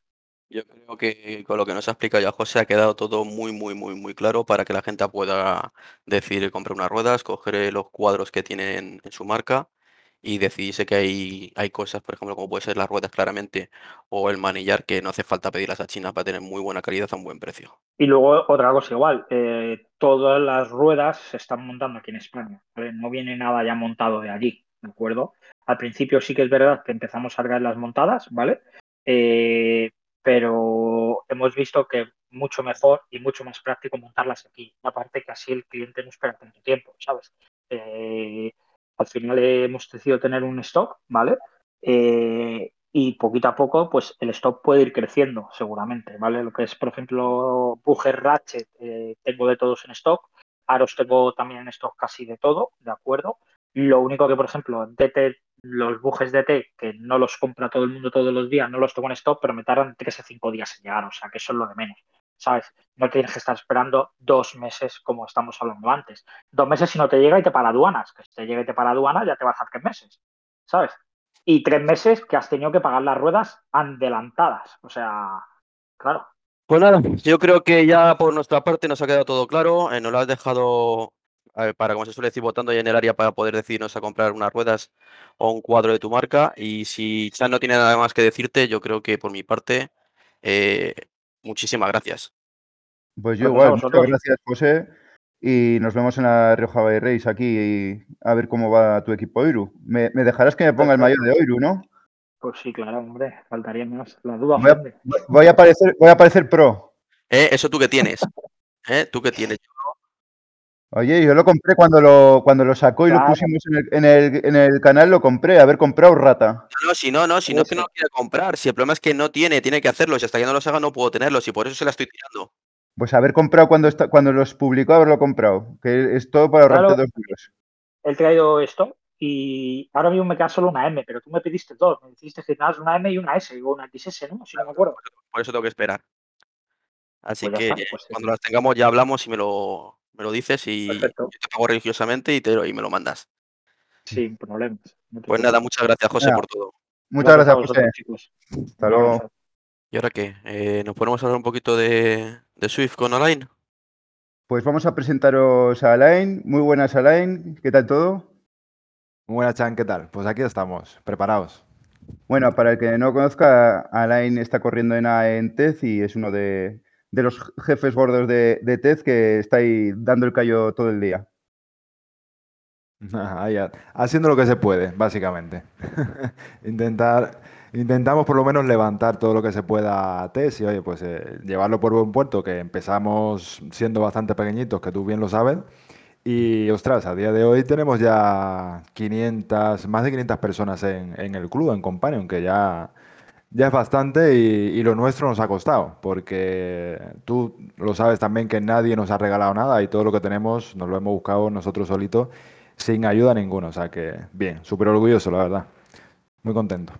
Yo creo que con lo que nos ha explicado ya José ha quedado todo muy, muy, muy, muy claro para que la gente pueda decidir comprar unas ruedas, coger los cuadros que tienen en su marca y decidirse que hay, hay cosas, por ejemplo, como puede ser las ruedas claramente o el manillar, que no hace falta pedirlas a China para tener muy buena calidad a un buen precio. Y luego otra cosa igual, eh, todas las ruedas se están montando aquí en España, ¿vale? No viene nada ya montado de allí, ¿de acuerdo? Al principio sí que es verdad que empezamos a traer las montadas, ¿vale? Eh, pero hemos visto que mucho mejor y mucho más práctico montarlas aquí. Aparte que así el cliente no espera tanto tiempo, ¿sabes? Eh, al final hemos decidido tener un stock, ¿vale? Eh, y poquito a poco, pues el stock puede ir creciendo, seguramente, ¿vale? Lo que es, por ejemplo, Booger Ratchet, eh, tengo de todos en stock. Aros tengo también en stock casi de todo, ¿de acuerdo? Lo único que, por ejemplo, DT, los bujes DT, que no los compra todo el mundo todos los días, no los tengo en stock, pero me tardan 3 a 5 días en llegar, o sea, que eso es lo de menos. ¿Sabes? No tienes que estar esperando dos meses como estamos hablando antes. Dos meses si no te llega y te para aduanas. Que si te llega y te para aduanas ya te vas a tres meses, ¿sabes? Y tres meses que has tenido que pagar las ruedas adelantadas. O sea, claro. Pues nada, yo creo que ya por nuestra parte nos ha quedado todo claro. Eh, nos lo has dejado para, como se suele decir, votando en el área para poder decidirnos a comprar unas ruedas o un cuadro de tu marca. Y si Chan no tiene nada más que decirte, yo creo que por mi parte, eh, muchísimas gracias. Pues yo a igual, muchas vosotros. gracias, José. Y nos vemos en la Rioja Bay Race aquí y a ver cómo va tu equipo Oiru. Me, me dejarás que me ponga el mayor de Oiru, ¿no? Pues sí, claro, hombre, faltaría menos. La duda Voy a, voy a aparecer, voy a aparecer pro. Eh, Eso tú que tienes. ¿Eh? ¿Tú que tienes? Oye, yo lo compré cuando lo, cuando lo sacó y lo pusimos en el, en, el, en el canal, lo compré, haber comprado rata. No, no, si no, no, si no es que no lo quiere comprar. Si el problema es que no tiene, tiene que hacerlo. Si hasta que no los haga no puedo tenerlos y por eso se la estoy tirando. Pues haber comprado cuando, está, cuando los publicó, haberlo comprado. Que es todo para ahorrarte Claro. dos euros. He traído esto y ahora mismo me queda solo una M, pero tú me pediste dos. Me dijiste que tenías una M y una S, o una XS, ¿no? Si no me acuerdo. Por eso tengo que esperar. Así Pues que está, pues sí. cuando las tengamos ya hablamos y me lo, me lo dices y Perfecto. yo te pago religiosamente y, te, lo- y me lo mandas. Sin problemas. no Pues nada, muchas gracias José Nada. por todo. Muchas gracias, a José. vosotros, chicos. Hasta luego. ¿Y ahora qué? Eh, ¿Nos ponemos a hablar un poquito de, de Swift con Align? Pues vamos a presentaros a Alain. Muy buenas, Alain. ¿Qué tal todo? Muy buenas, Chan, ¿qué tal? Pues aquí estamos, preparados. Bueno, para el que no conozca, Alain está corriendo en A en TEZ y es uno de, de los jefes gordos de, de que está ahí dando el callo todo el día. Ha- haciendo lo que se puede, básicamente. Intentar, intentamos por lo menos levantar todo lo que se pueda a TES y, oye, pues eh, llevarlo por buen puerto, que empezamos siendo bastante pequeñitos, que tú bien lo sabes. Y, ostras, a día de hoy tenemos ya 500, más de 500 personas en, en el club, en Companion, que ya, ya es bastante y, lo nuestro nos ha costado, porque tú lo sabes también que nadie nos ha regalado nada y todo lo que tenemos nos lo hemos buscado nosotros solitos sin ayuda ninguna. O sea que, bien, súper orgulloso, la verdad. Muy contento.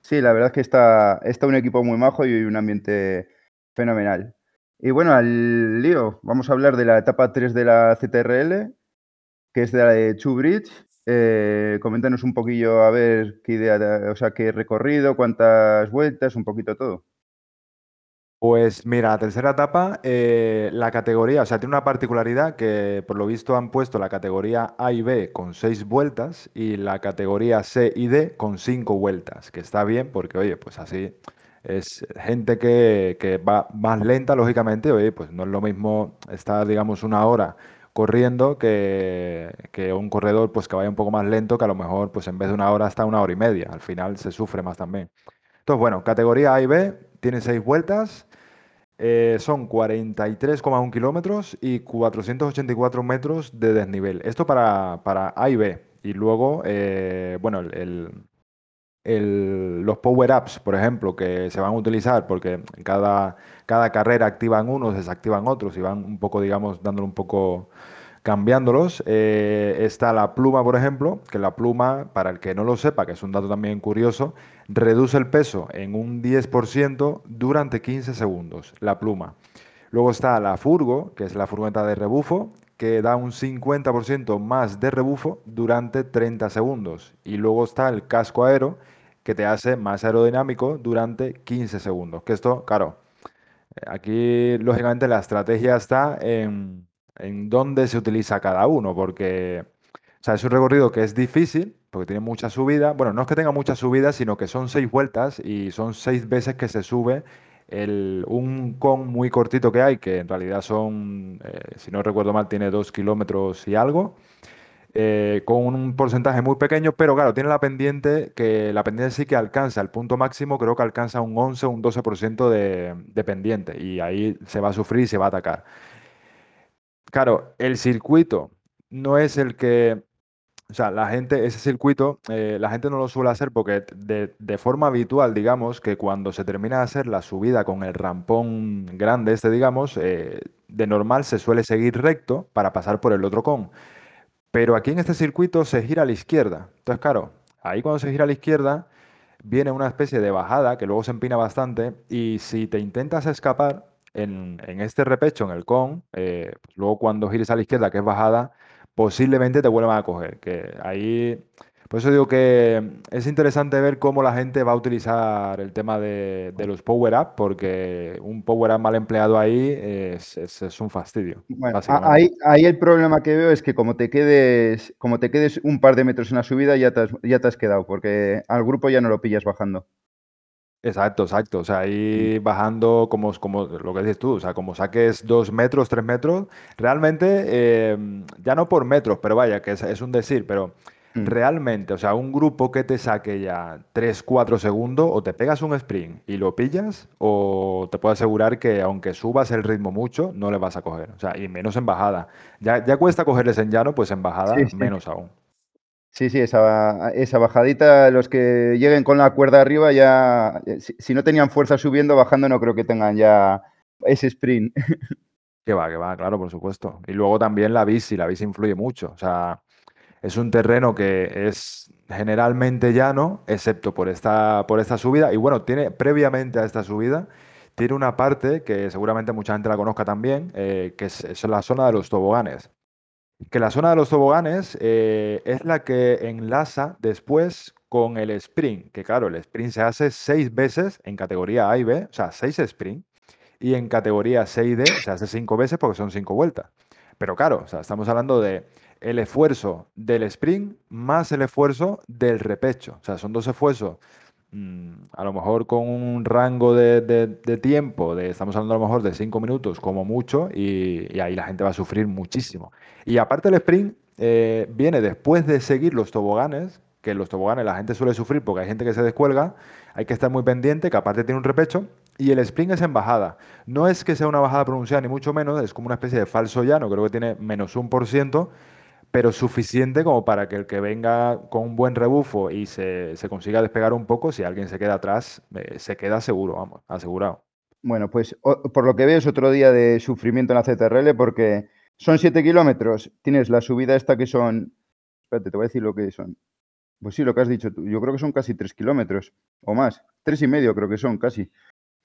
Sí, la verdad es que está, está un equipo muy majo y un ambiente fenomenal. Y bueno, al lío, vamos a hablar de la etapa 3 de la CTRL, que es de la de Two Bridge. Eh, coméntanos un poquillo a ver qué idea, de- o sea, qué recorrido, cuántas vueltas, un poquito todo. Pues mira, la tercera etapa, eh, la categoría, o sea, tiene una particularidad que por lo visto han puesto la categoría A y B con seis vueltas y la categoría C y D con cinco vueltas, que está bien porque, oye, pues así es gente que, que va más lenta, lógicamente, oye, pues no es lo mismo estar, digamos, una hora corriendo que, que un corredor pues que vaya un poco más lento, que a lo mejor pues en vez de una hora hasta una hora y media, al final se sufre más también. Entonces, bueno, categoría A y B, tiene seis vueltas. Eh, son 43,1 kilómetros y 484 metros de desnivel. Esto para, para A y B. Y luego, eh, bueno, el, el- los power-ups, por ejemplo, que se van a utilizar porque cada, cada carrera activan unos, desactivan otros y van un poco, digamos, dándole un poco cambiándolos. Eh, está la pluma, por ejemplo, que la pluma, para el que no lo sepa, que es un dato también curioso, reduce el peso en un 10% durante 15 segundos, la pluma. Luego está la furgo, que es la furgoneta de rebufo, que da un 50% más de rebufo durante 30 segundos. Y luego está el casco aero, que te hace más aerodinámico durante 15 segundos. Que esto, claro, eh, Aquí, lógicamente, la estrategia está en, dónde se utiliza cada uno, porque o sea, es un recorrido que es difícil, porque tiene mucha subida. Bueno, no es que tenga mucha subida, sino que son seis vueltas y son seis veces que se sube el, un con muy cortito que hay, que en realidad son, eh, si no recuerdo mal, tiene dos kilómetros y algo eh, con un porcentaje muy pequeño, pero claro, tiene la pendiente que la pendiente sí que alcanza el punto máximo, creo que alcanza un 11 o un 12% de, de pendiente y ahí se va a sufrir y se va a atacar. Claro, el circuito no es el que, o sea, la gente, ese circuito, eh, la gente no lo suele hacer porque de, forma habitual, digamos, que cuando se termina de hacer la subida con el rampón grande este, digamos, eh, de normal se suele seguir recto para pasar por el otro con. Pero aquí en este circuito se gira a la izquierda. Entonces, claro, ahí cuando se gira a la izquierda viene una especie de bajada que luego se empina bastante y si te intentas escapar, en, en este repecho, en el con, eh, luego cuando gires a la izquierda, que es bajada, posiblemente te vuelvan a coger. Que ahí, por eso digo que es interesante ver cómo la gente va a utilizar el tema de, de los power-up, porque un power-up mal empleado ahí es, es- es un fastidio, Bueno, ahí, ahí el problema que veo es que como te quedes, como te quedes un par de metros en la subida, ya te has, ya te has quedado, porque al grupo ya no lo pillas bajando. Exacto, exacto. O sea, ahí bajando como, como lo que dices tú, o sea, como saques dos metros, tres metros, realmente, eh, ya no por metros, pero vaya, que es, es un decir, pero. Realmente, o sea, un grupo que te saque ya 3, 4 segundos, o te pegas un sprint y lo pillas, o te puedo asegurar que aunque subas el ritmo mucho, no le vas a coger. O sea, y menos en bajada. Ya, ya cuesta cogerles en llano, pues en bajada, Sí, sí. menos aún. Sí, sí, esa, esa bajadita, los que lleguen con la cuerda arriba ya, eh, si, si no tenían fuerza subiendo, bajando no creo que tengan ya ese sprint. Que va, que va, claro, por supuesto. Y luego también la bici, la bici influye mucho. O sea, es un terreno que es generalmente llano, excepto por esta, por esta subida. Y bueno, tiene previamente a esta subida, tiene una parte que seguramente mucha gente la conozca también, eh, que es, la zona de los toboganes. Que la zona de los toboganes eh, es la que enlaza después con el sprint. Que claro, el sprint se hace seis veces en categoría A y B, o sea, seis sprint. Y en categoría C y D se hace cinco veces porque son cinco vueltas. Pero claro, estamos hablando de el esfuerzo del sprint más el esfuerzo del repecho. O sea, son dos esfuerzos, mm, a lo mejor con un rango de, de- tiempo, de, estamos hablando a lo mejor de cinco minutos como mucho, y, ahí la gente va a sufrir muchísimo. Y aparte el sprint eh, viene después de seguir los toboganes, que los toboganes la gente suele sufrir porque hay gente que se descuelga, hay que estar muy pendiente, que aparte tiene un repecho, y el sprint es en bajada. No es que sea una bajada pronunciada, ni mucho menos, es como una especie de falso llano, creo que tiene menos un por ciento, pero suficiente como para que el que venga con un buen rebufo y se, se consiga despegar un poco, si alguien se queda atrás, eh, se queda seguro, vamos, asegurado. Bueno, pues o- por lo que veo es otro día de sufrimiento en la CTRL porque son 7 kilómetros, tienes la subida esta que son, espérate, te voy a decir lo que son. Pues sí, lo que has dicho tú, yo creo que son casi 3 kilómetros o más, tres y medio creo que son casi.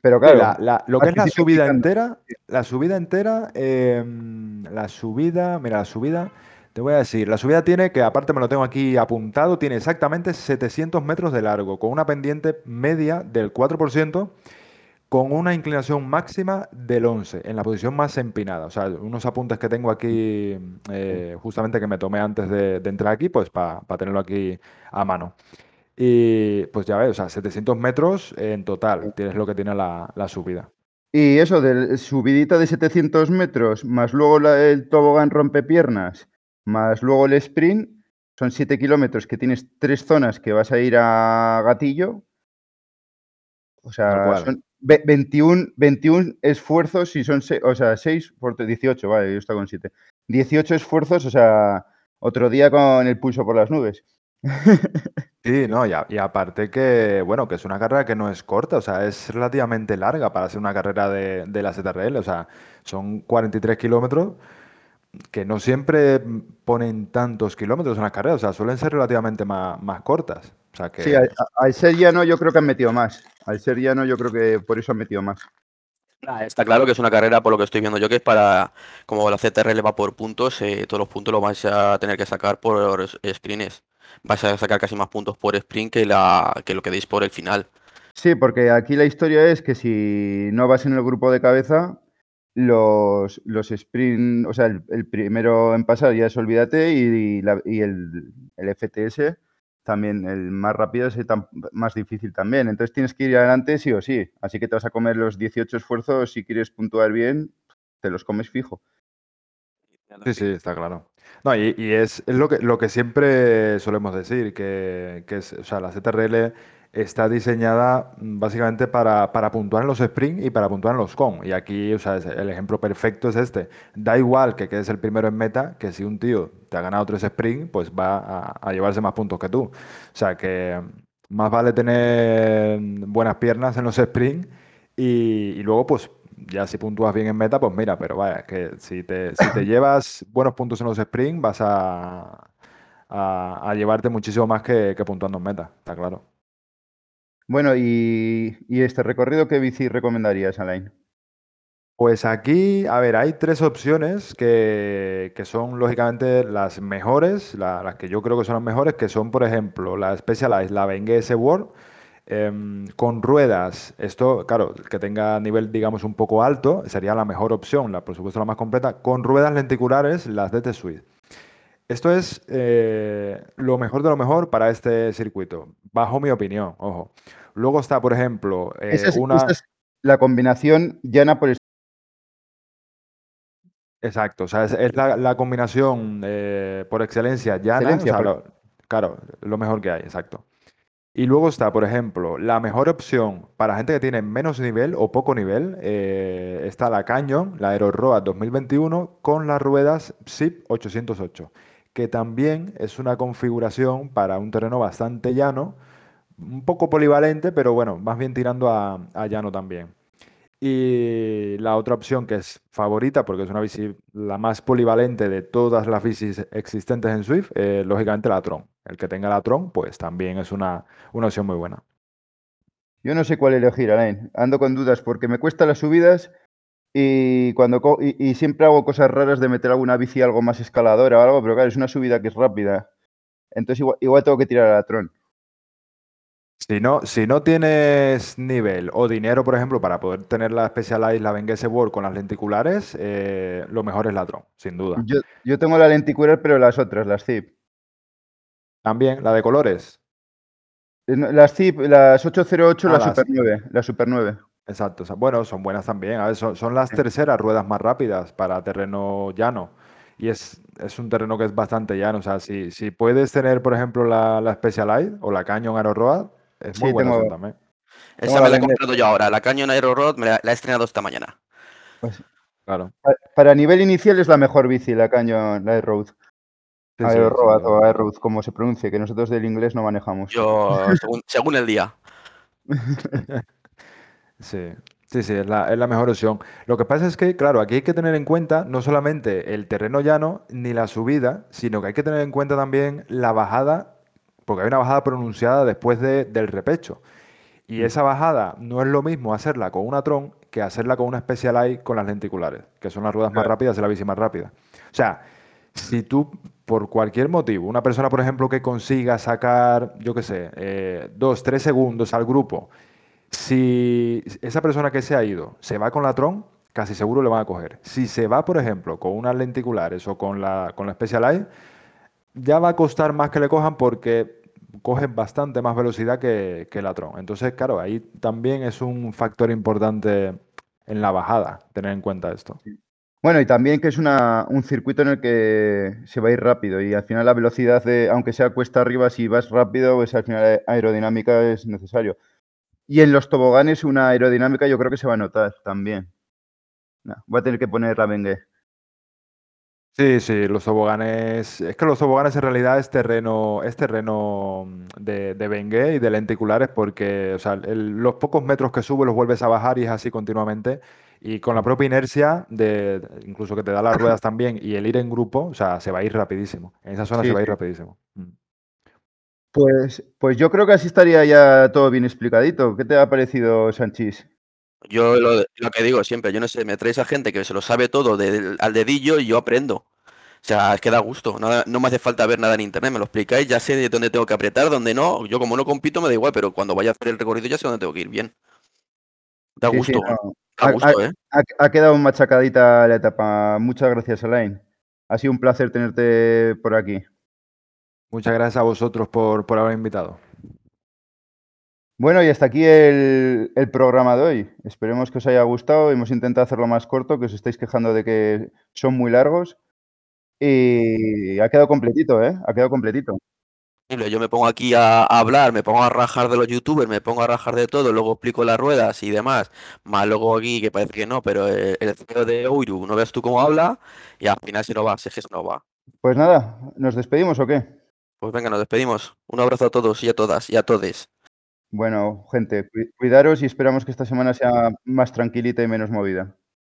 Pero claro, la- la- lo que es la subida entera, la subida entera, em, la subida, mira, la subida, te voy a decir, la subida tiene, que aparte me lo tengo aquí apuntado, tiene exactamente 700 metros de largo, con una pendiente media del 4%, con una inclinación máxima del 11, en la posición más empinada. O sea, unos apuntes que tengo aquí, eh, justamente que me tomé antes de, entrar aquí, pues para tenerlo aquí a mano. Y pues ya ves, o sea, 700 metros en total, tienes lo que tiene la, subida. Y eso, de subidita de 700 metros, más luego el tobogán rompepiernas, más luego el sprint, son 7 kilómetros que tienes tres zonas que vas a ir a gatillo. O sea, son ve- 21, 21 esfuerzos y son, se- o sea, 6 por 18, vale, yo estoy con 7. 18 esfuerzos, o sea, otro día con el pulso por las nubes. Sí, no, y, a- y aparte que, bueno, que es una carrera que no es corta, o sea, es relativamente larga para ser una carrera de, de la ZRL, o sea, son 43 kilómetros, que no siempre ponen tantos kilómetros en las carreras, o sea, suelen ser relativamente más, más cortas. O sea que... Sí, al, ser llano yo creo que han metido más. Al ser llano yo creo que por eso han metido más. Nah, Está claro que es una carrera, por lo que estoy viendo yo, que es para, como la CTRL va por puntos, eh, todos los puntos los vais a tener que sacar por sprints. Vais a sacar casi más puntos por sprint que, la, que lo que deis por el final. Sí, porque aquí la historia es que si no vas en el grupo de cabeza, los, los sprint, o sea, el, el primero en pasar ya es olvídate y, la- y el, el FTS también, el más rápido es el tam- más difícil también. Entonces tienes que ir adelante sí o sí. Así que te vas a comer los 18 esfuerzos si quieres puntuar bien, te los comes fijo. Sí, sí, está claro. No, y, y es, es lo que, lo que siempre solemos decir, que, que es, o sea, la ZRL está diseñada mm, básicamente para, para puntuar en los sprint y para puntuar en los con. Y aquí, o sea, el ejemplo perfecto es este. Da igual que quedes el primero en meta, que si un tío te ha ganado tres sprint, pues va a, a llevarse más puntos que tú. O sea, que mm, más vale tener buenas piernas en los sprint y, y luego, pues, ya si puntúas bien en meta, pues mira, pero vaya, que si te, si te llevas buenos puntos en los sprint, vas a, a, a llevarte muchísimo más que, que puntuando en meta, está claro. Bueno, y, y este recorrido, ¿qué bici recomendarías, Alain? Pues aquí, a ver, hay tres opciones que, que son lógicamente las mejores, la- las que yo creo que son las mejores, que son, por ejemplo, la Specialized, la Bengay S-World, em, con ruedas. Esto, claro, que tenga nivel, digamos, un poco alto, sería la mejor opción, la, por supuesto la más completa, con ruedas lenticulares, las DT Suite. Esto es eh, lo mejor de lo mejor para este circuito, bajo mi opinión, ojo. Luego está, por ejemplo, eh, Esa es, una... esa es la combinación llana por Exacto, o sea, es, es la, la combinación eh, por excelencia llana, Excelencia, o sea, por- lo- claro, lo mejor que hay, exacto. Y luego está, por ejemplo, la mejor opción para gente que tiene menos nivel o poco nivel, eh, está la Canyon, la Aero Road 2021, con las ruedas ZIP 808, que también es una configuración para un terreno bastante llano, un poco polivalente, pero bueno, más bien tirando a, llano también. Y la otra opción que es favorita, porque es una bici la más polivalente de todas las bicis existentes en Swift, eh, lógicamente la Tron. El que tenga la Tron, pues también es una, una opción muy buena. Yo no sé cuál elegir, Alain. Ando con dudas porque me cuesta las subidas y cuando y, y siempre hago cosas raras de meter alguna bici algo más escaladora o algo, pero claro, es una subida que es rápida. Entonces igual, igual tengo que tirar a la Tron. Si no, si no tienes nivel o dinero, por ejemplo, para poder tener la Specialized, la Bengay World con las lenticulares, eh, lo mejor es la Tron, sin duda. Yo, yo tengo la lenticular, pero las otras, las ZIP. También la de colores. Eh, Las ZIP, las 808, Ah, la las- Super 9. La Super 9. Exacto. bueno, son buenas también. A ver, son, son las terceras ruedas más rápidas para terreno llano. Y es, es un terreno que es bastante llano. O sea, si, si puedes tener, por ejemplo, la, la Specialized o la Canyon Aero Road, es muy Sí, buena tengo- también. Esa me la he comprado yo ahora. La Canyon Aero Rod me la, la he estrenado esta mañana. Pues, Claro. pa- para nivel inicial es la mejor bici, la Canyon, la Aero Sí, sí, Aero sin Road duda. o Aero Road, como se pronuncie, que nosotros del inglés no manejamos. Yo, según, según el día. Sí, sí, sí, es la, es la mejor opción. Lo que pasa es que, claro, aquí hay que tener en cuenta no solamente el terreno llano ni la subida, sino que hay que tener en cuenta también la bajada, porque hay una bajada pronunciada después de- del repecho. Y esa bajada no es lo mismo hacerla con una Tron que hacerla con una Specialized con las lenticulares, que son las ruedas más rápidas y la bici más rápida. O sea, si tú, por cualquier motivo, una persona, por ejemplo, que consiga sacar, yo qué sé, eh, dos, tres segundos al grupo, si esa persona que se ha ido se va con la Tron, casi seguro le van a coger. Si se va, por ejemplo, con unas lenticulares o con la, con la Specialized, ya va a costar más que le cojan porque cogen bastante más velocidad que, que la Tron. Entonces, claro, ahí también es un factor importante en la bajada, tener en cuenta esto. Bueno, y también que es una, un circuito en el que se va a ir rápido y al final la velocidad, de, aunque sea cuesta arriba, si vas rápido, pues al final aerodinámica es necesario. Y en los toboganes una aerodinámica yo creo que se va a notar también. No, voy a tener que poner la Bengue. Sí, sí, los toboganes. Es que los toboganes en realidad es terreno, es terreno mm, de, de y de lenticulares porque, o sea, el- los pocos metros que sube los vuelves a bajar y es así continuamente. Y con la propia inercia, de, de- incluso que te da las ruedas también y el ir en grupo, o sea, se va a ir rapidísimo. En esa zona Sí, se va a ir sí. rapidísimo. Mm. Pues, pues yo creo que así estaría ya todo bien explicadito. ¿Qué te ha parecido, Sanchis? Yo lo, lo que digo siempre, yo no sé, me traes a gente que se lo sabe todo de- al dedillo y yo aprendo. O sea, es que da gusto. nada- no me hace falta ver nada en internet, me lo explicáis, ya sé de dónde tengo que apretar, dónde no. Yo como no compito me da igual, pero cuando vaya a hacer el recorrido ya sé dónde tengo que ir bien. Da Sí, sí, gusto, no. da Ha- gusto, ¿eh? Ha, ha quedado machacadita la etapa. Muchas gracias, Alain. Ha sido un placer tenerte por aquí. Muchas gracias a vosotros por, por haber invitado. Bueno, y hasta aquí el, el programa de hoy. Esperemos que os haya gustado. Hemos intentado hacerlo más corto, que os estáis quejando de que son muy largos. Y ha quedado completito, ¿eh? Ha quedado completito. Yo me pongo aquí a, hablar, me pongo a rajar de los youtubers, me pongo a rajar de todo, luego explico las ruedas y demás. Más luego aquí, que parece que no, pero el, CEO de Oiru, no ves tú cómo habla y al final se no va, si es que no va. Pues nada, ¿nos despedimos o qué? Pues venga, nos despedimos. Un abrazo a todos y a todas y a todes. Bueno, gente, cu- cuidaros y esperamos que esta semana sea más tranquilita y menos movida.